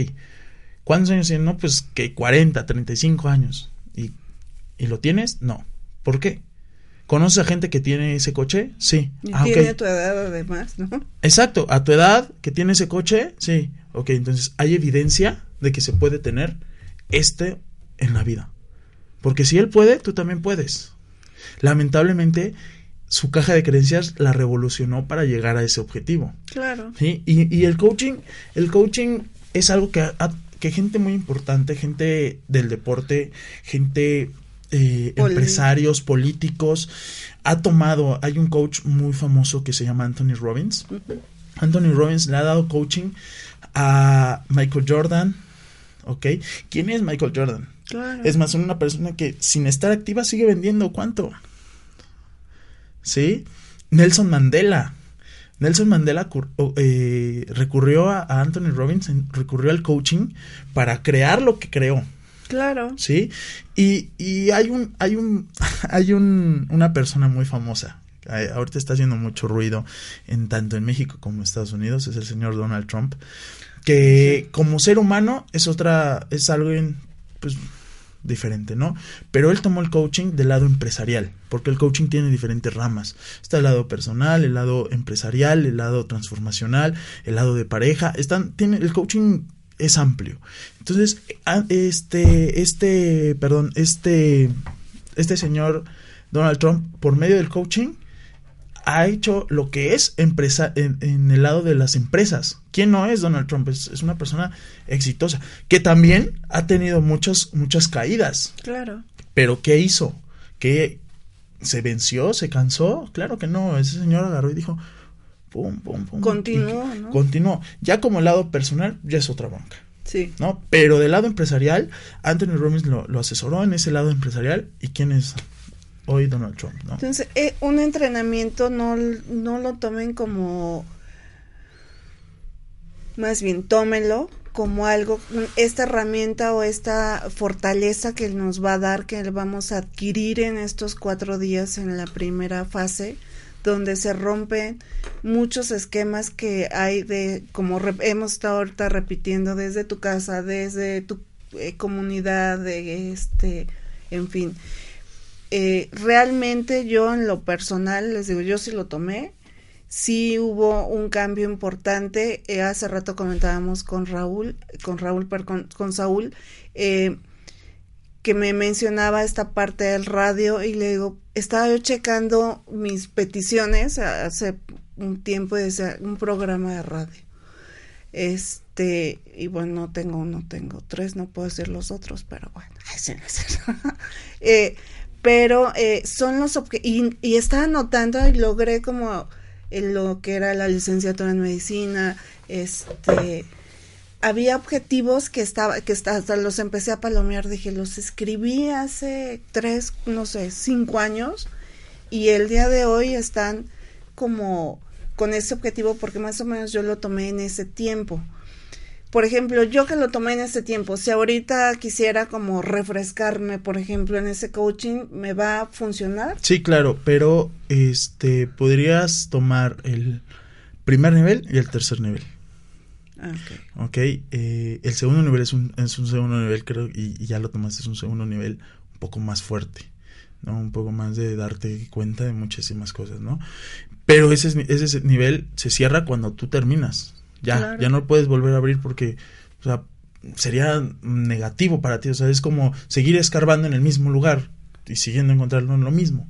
Speaker 2: ¿Cuántos años tienes? No, pues que 40, 35 años. ¿Y, ¿Y lo tienes? No. ¿Por qué? ¿Conoces a gente que tiene ese coche? Sí.
Speaker 1: Y ah, tiene tu edad además, ¿no?
Speaker 2: Exacto, a tu edad que tiene ese coche, sí. Ok, entonces hay evidencia de que se puede tener este en la vida. Porque si él puede, tú también puedes. Lamentablemente, su caja de creencias la revolucionó para llegar a ese objetivo.
Speaker 1: Claro.
Speaker 2: ¿sí? Y, y el coaching, el coaching es algo que, que gente muy importante, gente del deporte, gente eh, empresarios, políticos, ha tomado, hay un coach muy famoso que se llama Anthony Robbins. Anthony Robbins le ha dado coaching a Michael Jordan, ¿ok? ¿Quién es Michael Jordan? Es más, una persona que sin estar activa sigue vendiendo cuánto. ¿Sí? Nelson Mandela. Nelson Mandela eh, recurrió a, Anthony Robbins, recurrió al coaching para crear lo que creó.
Speaker 1: Claro.
Speaker 2: Sí. Y, y hay un, hay un, hay un, una persona muy famosa. Ahorita está haciendo mucho ruido en tanto en México como en Estados Unidos, es el señor Donald Trump que como ser humano es otra, es algo pues diferente, ¿no? Pero él tomó el coaching del lado empresarial, porque el coaching tiene diferentes ramas. Está el lado personal, el lado empresarial, el lado transformacional, el lado de pareja. Están, tiene, el coaching es amplio. Entonces, este, este, perdón, este, este señor Donald Trump, por medio del coaching, ha hecho lo que es empresa en, el lado de las empresas. ¿Quién no es Donald Trump? Es, una persona exitosa, que también ha tenido muchas, muchas caídas.
Speaker 1: Claro.
Speaker 2: Pero ¿qué hizo? ¿Que se venció? ¿Se cansó? Claro que no. Ese señor agarró y dijo, pum, pum, pum.
Speaker 1: Continuó, ¿no?
Speaker 2: Continuó. Ya como el lado personal, ya es otra banca.
Speaker 1: Sí.
Speaker 2: ¿No? Pero del lado empresarial, Anthony Robbins lo, lo asesoró en ese lado empresarial. ¿Y quién es hoy Donald Trump, ¿no?
Speaker 1: Entonces, eh, un entrenamiento no, no lo tomen como, más bien tómenlo como algo, esta herramienta o esta fortaleza que nos va a dar, que vamos a adquirir en estos cuatro días en la primera fase, donde se rompen muchos esquemas que hay de, como hemos estado ahorita repitiendo, desde tu casa, desde tu eh, comunidad, de este, en fin. Eh, realmente yo en lo personal, les digo, yo sí lo tomé, sí hubo un cambio importante. Eh, hace rato comentábamos con Raúl, con Raúl, con, con Saúl, eh, que me mencionaba esta parte del radio y le digo, estaba yo checando mis peticiones hace un tiempo y decía un programa de radio. Este, y bueno, no tengo, no tengo tres, no puedo decir los otros, pero bueno, eh, pero eh, son los y, y estaba notando y logré como lo que era la licenciatura en medicina, este había objetivos que estaba, que hasta los empecé a palomear, dije, los escribí hace tres, no sé, cinco años y el día de hoy están como con ese objetivo porque más o menos yo lo tomé en ese tiempo. Por ejemplo, yo que lo tomé en ese tiempo, si ahorita quisiera como refrescarme, por ejemplo, en ese coaching, ¿me va a funcionar?
Speaker 2: Sí, claro, pero este podrías tomar el primer nivel y el tercer nivel.
Speaker 1: Ah, ok.
Speaker 2: Ok, eh, el segundo nivel es un, es un segundo nivel, creo, y, y, ya lo tomaste, es un segundo nivel un poco más fuerte, ¿no? Un poco más de darte cuenta de muchísimas cosas, ¿no? Pero ese, ese nivel se cierra cuando tú terminas. Ya, claro. ya no puedes volver a abrir porque, o sea, sería negativo para ti. O sea, es como seguir escarbando en el mismo lugar y siguiendo encontrando lo mismo.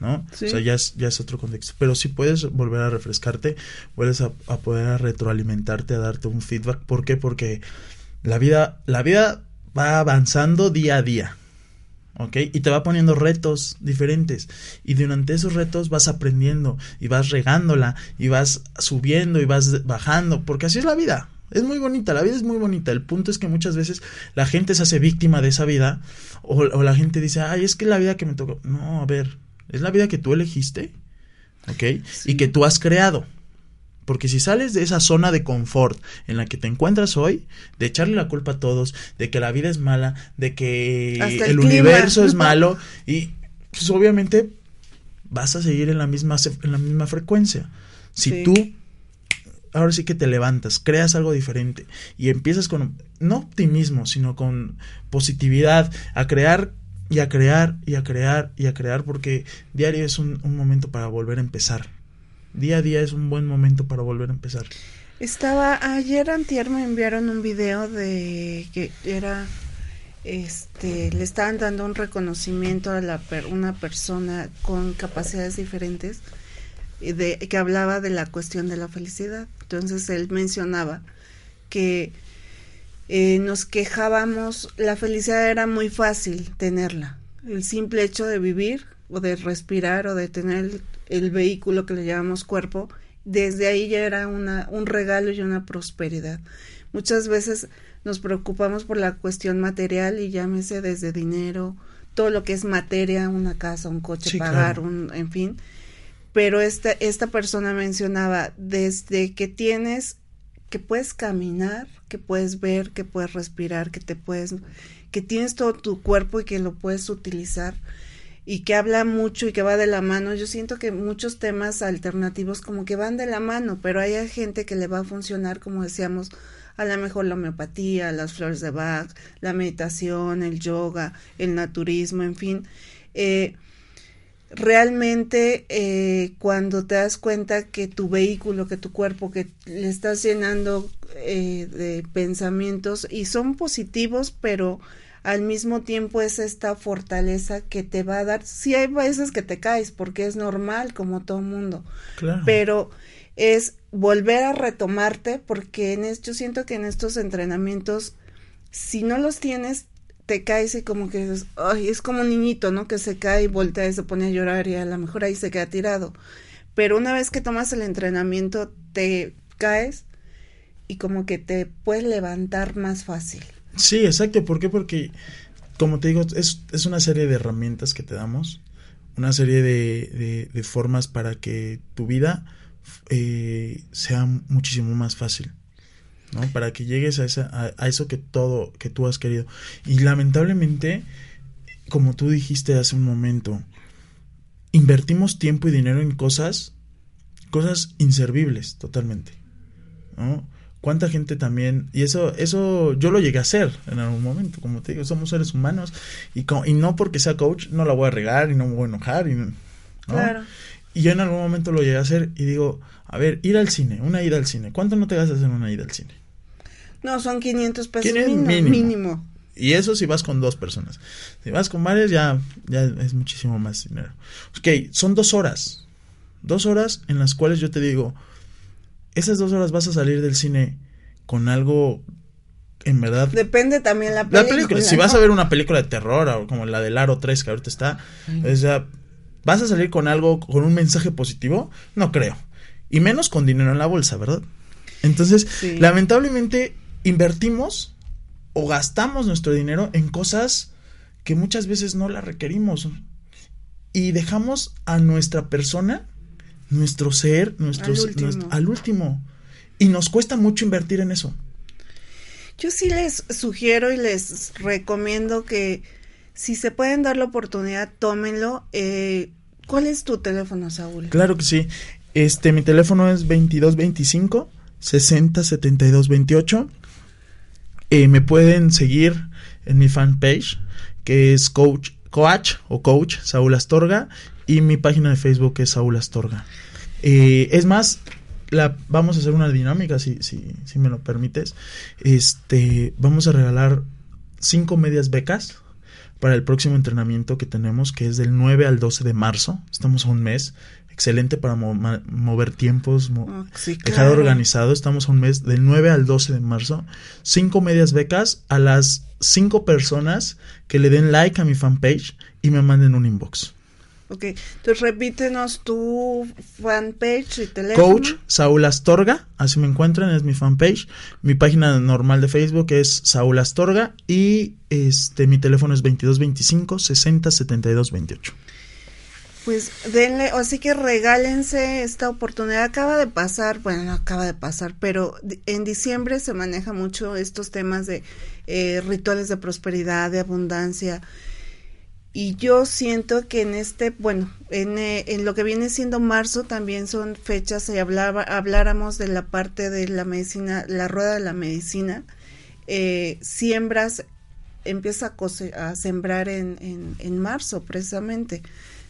Speaker 2: ¿no? Sí. O sea, ya es, ya es otro contexto. Pero si sí puedes volver a refrescarte, vuelves a, a, poder a retroalimentarte, a darte un feedback. ¿Por qué? Porque la vida, la vida va avanzando día a día. ¿Ok? Y te va poniendo retos diferentes. Y durante esos retos vas aprendiendo y vas regándola y vas subiendo y vas bajando, porque así es la vida. Es muy bonita, la vida es muy bonita. El punto es que muchas veces la gente se hace víctima de esa vida o, o la gente dice, ay, es que es la vida que me tocó. No, a ver, es la vida que tú elegiste, ¿ok? Sí. Y que tú has creado. Porque si sales de esa zona de confort en la que te encuentras hoy, de echarle la culpa a todos, de que la vida es mala, de que
Speaker 1: Hasta
Speaker 2: el,
Speaker 1: el
Speaker 2: universo es malo, y pues obviamente vas a seguir en la misma, en la misma frecuencia. Si sí. tú ahora sí que te levantas, creas algo diferente y empiezas con, no optimismo, sino con positividad, a crear y a crear y a crear y a crear, porque diario es un, un momento para volver a empezar día a día es un buen momento para volver a empezar.
Speaker 1: Estaba ayer antier me enviaron un video de que era este le estaban dando un reconocimiento a la per, una persona con capacidades diferentes de que hablaba de la cuestión de la felicidad. Entonces él mencionaba que eh, nos quejábamos, la felicidad era muy fácil tenerla. El simple hecho de vivir o de respirar o de tener el vehículo que le llamamos cuerpo, desde ahí ya era una, un regalo y una prosperidad. Muchas veces nos preocupamos por la cuestión material y llámese desde dinero, todo lo que es materia, una casa, un coche, sí, pagar, claro. un, en fin. Pero esta, esta persona mencionaba, desde que tienes, que puedes caminar, que puedes ver, que puedes respirar, que te puedes, que tienes todo tu cuerpo y que lo puedes utilizar, y que habla mucho y que va de la mano. Yo siento que muchos temas alternativos como que van de la mano, pero hay gente que le va a funcionar, como decíamos, a lo mejor la homeopatía, las flores de Bach, la meditación, el yoga, el naturismo, en fin. Eh, realmente eh, cuando te das cuenta que tu vehículo, que tu cuerpo, que le estás llenando eh, de pensamientos y son positivos, pero al mismo tiempo es esta fortaleza que te va a dar. Sí hay veces que te caes porque es normal como todo mundo,
Speaker 2: claro.
Speaker 1: pero es volver a retomarte porque en esto, yo siento que en estos entrenamientos si no los tienes te caes y como que es, ay, es como un niñito, ¿no? Que se cae y voltea y se pone a llorar y a lo mejor ahí se queda tirado. Pero una vez que tomas el entrenamiento te caes y como que te puedes levantar más fácil.
Speaker 2: Sí, exacto. ¿Por qué? Porque, como te digo, es, es una serie de herramientas que te damos, una serie de, de, formas para que tu vida eh, sea muchísimo más fácil. ¿no? Para que llegues a, esa, a, eso que todo, que tú has querido. Y lamentablemente, como tú dijiste hace un momento, invertimos tiempo y dinero en cosas, cosas inservibles totalmente, ¿no? Cuánta gente también y eso eso yo lo llegué a hacer en algún momento como te digo somos seres humanos y como, y no porque sea coach no la voy a regar y no me voy a enojar y ¿no?
Speaker 1: claro.
Speaker 2: y yo en algún momento lo llegué a hacer y digo a ver ir al cine una ida al cine cuánto no te gastas en una ida al cine
Speaker 1: no son 500 pesos
Speaker 2: mínimo,
Speaker 1: mínimo, mínimo.
Speaker 2: y eso si vas con dos personas si vas con varias ya ya es muchísimo más dinero ok son dos horas dos horas en las cuales yo te digo esas dos horas vas a salir del cine con algo en verdad.
Speaker 1: Depende también la película.
Speaker 2: La película. Si vas a ver una película de terror o como la del Aro 3 que ahorita está, o sea, ¿vas a salir con algo, con un mensaje positivo? No creo. Y menos con dinero en la bolsa, ¿verdad? Entonces, sí. lamentablemente, invertimos o gastamos nuestro dinero en cosas que muchas veces no la requerimos y dejamos a nuestra persona, nuestro ser, nuestro,
Speaker 1: Al último.
Speaker 2: nuestro- al último. Y nos cuesta mucho invertir en eso.
Speaker 1: Yo sí les sugiero y les recomiendo que si se pueden dar la oportunidad, tómenlo. Eh, ¿Cuál es tu teléfono, Saúl?
Speaker 2: Claro que sí. Este, mi teléfono es 2225 60 72 28. Eh, me pueden seguir en mi fanpage, que es Coach, Coach o Coach Saúl Astorga, y mi página de Facebook es Saúl Astorga. Eh, es más, la, vamos a hacer una dinámica, si, si, si me lo permites. Este, vamos a regalar cinco medias becas para el próximo entrenamiento que tenemos, que es del 9 al 12 de marzo. Estamos a un mes. Excelente para mo- mover tiempos, mo-
Speaker 1: sí,
Speaker 2: dejar
Speaker 1: claro.
Speaker 2: organizado. Estamos a un mes del 9 al 12 de marzo. Cinco medias becas a las cinco personas que le den like a mi fanpage y me manden un inbox.
Speaker 1: Ok, entonces repítenos tu fanpage y teléfono.
Speaker 2: Coach Saúl Astorga, así me encuentran, es mi fanpage. Mi página normal de Facebook es Saúl Astorga y este mi teléfono es 2225 60 72 28.
Speaker 1: Pues denle, así que regálense esta oportunidad. Acaba de pasar, bueno, no acaba de pasar, pero en diciembre se maneja mucho estos temas de eh, rituales de prosperidad, de abundancia. Y yo siento que en este, bueno, en, eh, en lo que viene siendo marzo también son fechas, si hablaba, habláramos de la parte de la medicina, la rueda de la medicina, eh, siembras, empieza a, cose- a sembrar en, en, en marzo precisamente.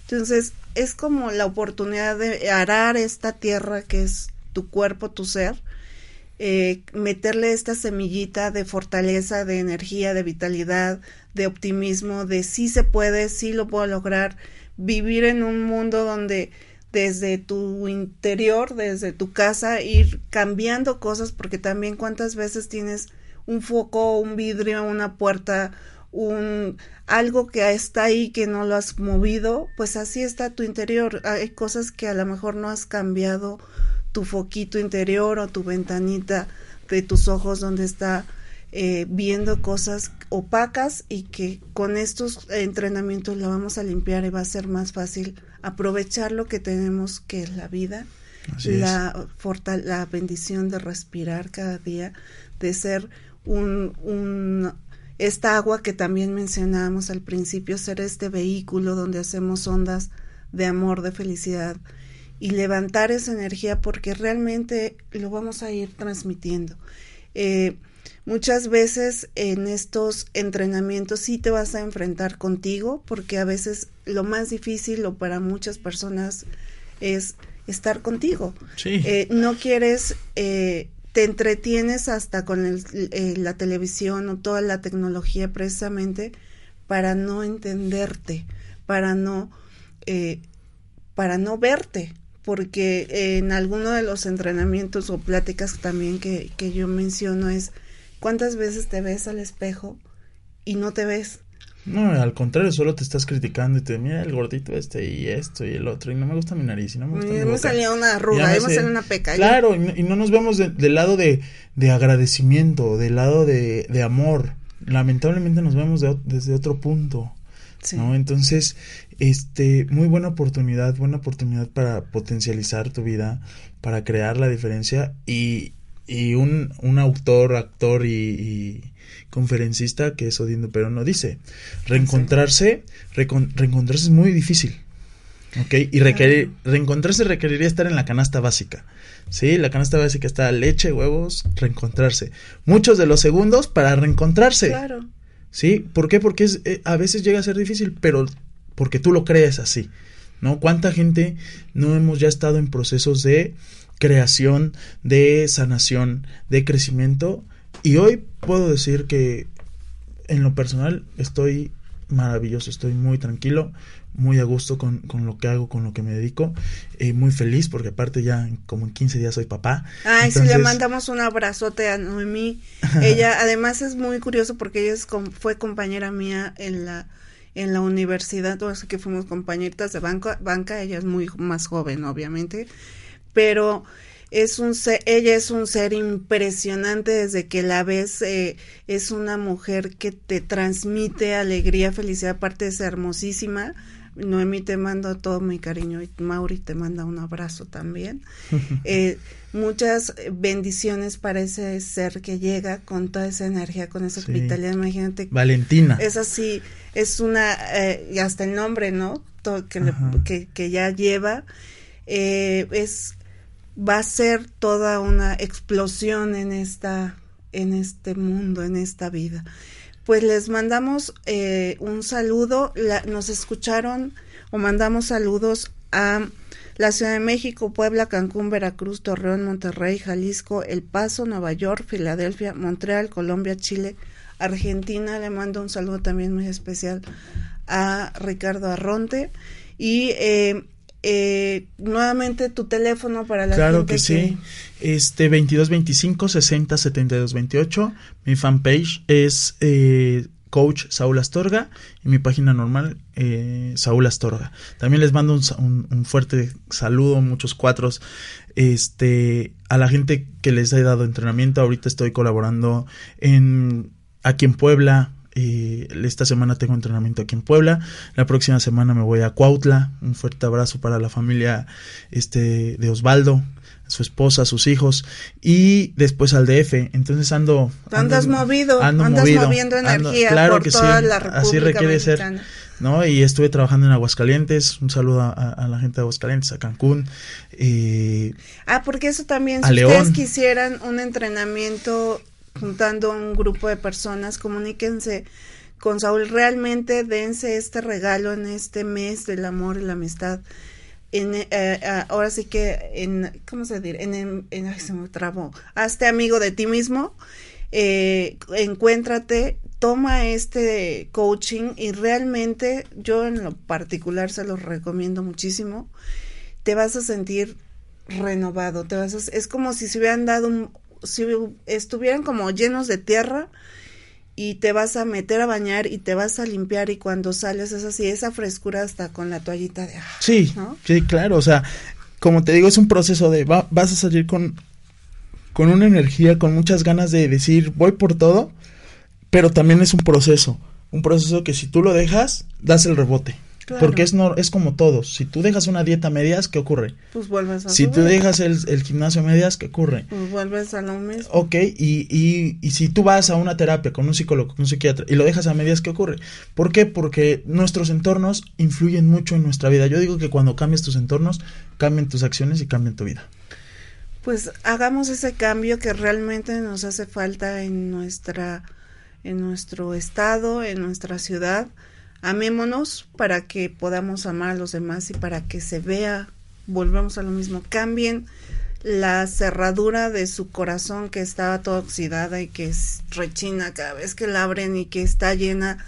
Speaker 1: Entonces, es como la oportunidad de arar esta tierra que es tu cuerpo, tu ser, eh, meterle esta semillita de fortaleza, de energía, de vitalidad, de optimismo, de sí se puede, sí lo puedo lograr, vivir en un mundo donde desde tu interior, desde tu casa, ir cambiando cosas, porque también cuántas veces tienes un foco, un vidrio, una puerta, un algo que está ahí que no lo has movido, pues así está tu interior. Hay cosas que a lo mejor no has cambiado tu foquito interior o tu ventanita de tus ojos donde está eh, viendo cosas opacas y que con estos entrenamientos la vamos a limpiar y va a ser más fácil aprovechar lo que tenemos que es la vida,
Speaker 2: Así es.
Speaker 1: la, fortal- la bendición de respirar cada día, de ser un, un esta agua que también mencionábamos al principio, ser este vehículo donde hacemos ondas de amor, de felicidad y levantar esa energía porque realmente lo vamos a ir transmitiendo. Eh, muchas veces en estos entrenamientos sí te vas a enfrentar contigo porque a veces lo más difícil o para muchas personas es estar contigo.
Speaker 2: Sí.
Speaker 1: Eh, no quieres, eh, te entretienes hasta con el- eh, la televisión o toda la tecnología precisamente para no entenderte, para no, eh, para no verte, porque en alguno de los entrenamientos o pláticas también que, que yo menciono es cuántas veces te ves al espejo y no te ves.
Speaker 2: No, al contrario, solo te estás criticando y te mira el gordito este y esto y el otro y no me gusta mi nariz y no me gusta mi
Speaker 1: me
Speaker 2: boca.
Speaker 1: salía una arruga,
Speaker 2: me
Speaker 1: me sale una peca.
Speaker 2: Claro, y no, y no nos vemos de- del lado de, de agradecimiento, del lado de, de amor. Lamentablemente nos vemos desde otro punto.
Speaker 1: Sí.
Speaker 2: ¿no? Entonces, este, muy buena oportunidad, buena oportunidad para potencializar tu vida, para crear la diferencia y, y un, un autor, actor y, y conferencista que es Odindo Perón dice, reencontrarse, recon- reencontrarse es muy difícil. ¿Ok? Y requerir, reencontrarse requeriría estar en la canasta básica. Sí, la canasta básica está leche, huevos, reencontrarse. Muchos de los segundos para reencontrarse.
Speaker 1: Claro.
Speaker 2: ¿Sí? ¿Por qué? Porque es, eh, a veces llega a ser difícil, pero porque tú lo crees así, ¿no? ¿Cuánta gente no hemos ya estado en procesos de creación, de sanación, de crecimiento? Y hoy puedo decir que en lo personal estoy maravilloso, estoy muy tranquilo, muy a gusto con, con lo que hago, con lo que me dedico, eh, muy feliz porque aparte ya como en 15 días soy papá.
Speaker 1: Ay, sí, le
Speaker 2: Entonces-
Speaker 1: mandamos un abrazote a Noemí. Ella, además, es muy curioso porque ella es fue compañera mía en la en la universidad, todos que fuimos compañeritas de banca, banca, ella es muy más joven, obviamente, pero es un ser, ella es un ser impresionante desde que la ves, eh, es una mujer que te transmite alegría, felicidad, aparte ser hermosísima. Noemí te mando todo mi cariño y Mauri te manda un abrazo también. eh, muchas bendiciones para ese ser que llega con toda esa energía, con esa vitalidad. Imagínate.
Speaker 2: Valentina.
Speaker 1: Es así, es una, eh, hasta el nombre, ¿no? Todo, que, que, que, ya lleva. Eh, es va a ser toda una explosión en esta en este mundo, en esta vida. Pues les mandamos eh, un saludo, nos escucharon o mandamos saludos a la Ciudad de México, Puebla, Cancún, Veracruz, Torreón, Monterrey, Jalisco, El Paso, Nueva York, Filadelfia, Montreal, Colombia, Chile, Argentina. Le mando un saludo también muy especial a Ricardo Arronte. Y eh, eh, nuevamente tu teléfono para la
Speaker 2: claro que, sí. este 2225 60 72 28 mi fanpage es eh, coach Saúl Astorga. Y mi página normal eh, Saúl Astorga. También les mando un, fuerte saludo muchos cuatros. Este a la gente que les he dado entrenamiento. Ahorita estoy colaborando en aquí en Puebla esta semana tengo entrenamiento aquí en Puebla. La próxima semana me voy a Cuautla. Un fuerte abrazo para la familia este, de Osvaldo, su esposa, sus hijos. Y después al DF. Entonces ando.
Speaker 1: Andas movido. andas moviendo energía
Speaker 2: claro por que toda la República Así requiere ser. ¿no? Y estuve trabajando en Aguascalientes, un saludo a, la gente de Aguascalientes, a Cancún.
Speaker 1: ah, porque eso también, si ustedes quisieran un entrenamiento juntando un grupo de personas, comuníquense con Saúl, realmente dense este regalo en este mes del amor y la amistad. En, eh, eh, ahora sí que en, ¿cómo se dice? En, en, ay, se me trabó. Hazte amigo de ti mismo, eh, encuéntrate, toma este coaching y realmente yo en lo particular se los recomiendo muchísimo. Te vas a sentir renovado, te vas a, es como si se hubieran dado un, si estuvieran como llenos de tierra y te vas a meter a bañar y te vas a limpiar y cuando sales es así, esa frescura hasta con la toallita de...
Speaker 2: Sí, sí, claro, o sea, como te digo, es un proceso de vas a salir con, con una energía, con muchas ganas de decir voy por todo, pero también es un proceso, un proceso que si tú lo dejas, das el rebote. Porque es, no, es como todo. Si tú dejas una dieta a medias, ¿qué ocurre?
Speaker 1: Pues vuelves a
Speaker 2: Si tú dejas el, el, gimnasio a medias, ¿qué ocurre?
Speaker 1: Pues vuelves a lo mismo.
Speaker 2: Ok, y, y, y si tú vas a una terapia con un psicólogo, con un psiquiatra, y lo dejas a medias, ¿qué ocurre? ¿Por qué? Porque nuestros entornos influyen mucho en nuestra vida. Yo digo que cuando cambias tus entornos, cambian tus acciones y cambian tu vida.
Speaker 1: Pues hagamos ese cambio que realmente nos hace falta en nuestra en nuestro estado, en nuestra ciudad amémonos para que podamos amar a los demás y para que se vea, volvemos a lo mismo, cambien la cerradura de su corazón que estaba toda oxidada y que rechina cada vez que la abren y que está llena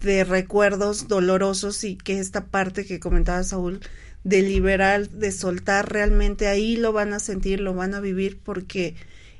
Speaker 1: de recuerdos dolorosos y que esta parte que comentaba Saúl de liberar, de soltar realmente ahí lo van a sentir, lo van a vivir porque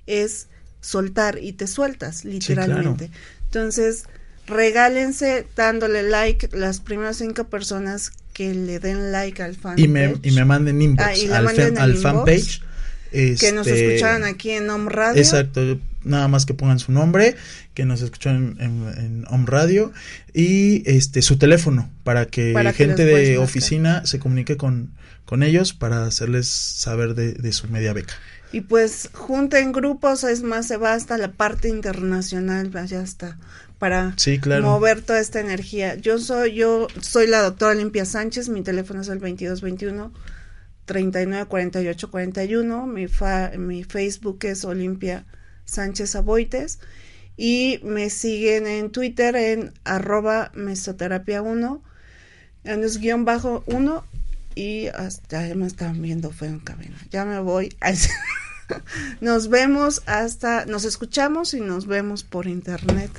Speaker 1: es soltar y te sueltas literalmente. Entonces, regálense dándole like las primeras cinco personas que le den like al fanpage.
Speaker 2: Y me, y me manden inbox ah, al, fanpage.
Speaker 1: que nos este, escucharan aquí en Home Radio.
Speaker 2: Exacto, nada más que pongan su nombre, que nos escuchan en, Home Radio y este su teléfono para que, gente de oficina se comunique con, con ellos para hacerles saber de, de su media beca.
Speaker 1: Y pues junten grupos, es más, se va hasta la parte internacional, ya está para mover toda esta energía. Yo soy yo soy la doctora Olimpia Sánchez, mi teléfono es el 2221 394841, mi mi Facebook es Olimpia Sánchez Aboites y me siguen en Twitter en arroba mesoterapia 1 en los guion bajo 1 y hasta ya me están viendo feo en cabina. Ya me voy. nos vemos hasta, nos escuchamos y nos vemos por internet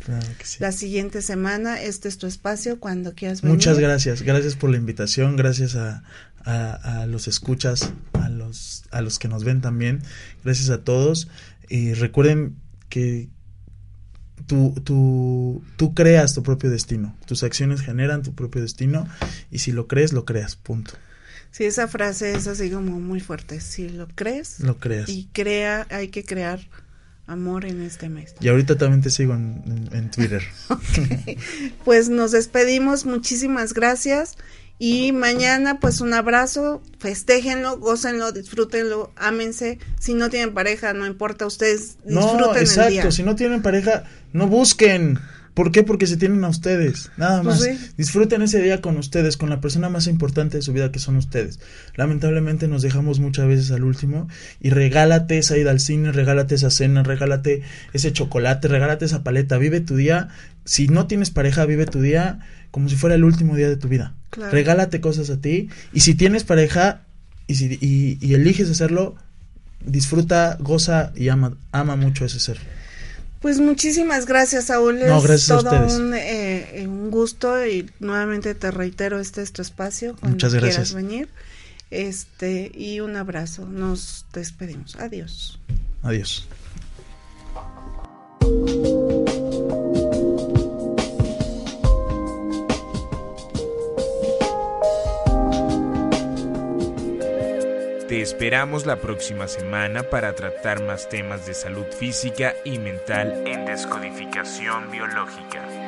Speaker 1: la siguiente semana. Este es tu espacio cuando quieras venir.
Speaker 2: Muchas gracias, gracias por la invitación, gracias a, a, los escuchas, a los, a los que nos ven también, gracias a todos. Y recuerden que Tú, tú, tú, creas tu propio destino. Tus acciones generan tu propio destino y si lo crees, lo creas. Punto.
Speaker 1: Sí, esa frase es así como muy fuerte. Si lo crees,
Speaker 2: lo creas.
Speaker 1: Y crea, hay que crear amor en este mes.
Speaker 2: Y ahorita también te sigo en, Twitter.
Speaker 1: Pues nos despedimos, muchísimas gracias. Y mañana, pues un abrazo, festéjenlo, gócenlo, disfrútenlo, ámense. Si no tienen pareja, no importa, ustedes disfruten no,
Speaker 2: exacto,
Speaker 1: el día.
Speaker 2: si no tienen pareja, no busquen. ¿Por qué? Porque se tienen a ustedes, nada pues más. Disfruten ese día con ustedes, con la persona más importante de su vida que son ustedes. Lamentablemente nos dejamos muchas veces al último y regálate esa ida al cine, regálate esa cena, regálate ese chocolate, regálate esa paleta, vive tu día. Si no tienes pareja, vive tu día como si fuera el último día de tu vida. Regálate cosas a ti y si tienes pareja y, si, y eliges hacerlo, disfruta, goza y ama, ama mucho ese ser.
Speaker 1: Pues muchísimas gracias, Saúl.
Speaker 2: No, gracias
Speaker 1: todo
Speaker 2: a ustedes.
Speaker 1: Un, eh, un gusto y nuevamente te reitero, este es tu espacio. Cuando
Speaker 2: Muchas gracias.
Speaker 1: quieras venir. Este, y un abrazo. Nos despedimos. Adiós.
Speaker 2: Adiós.
Speaker 3: Te esperamos la próxima semana para tratar más temas de salud física y mental en descodificación biológica.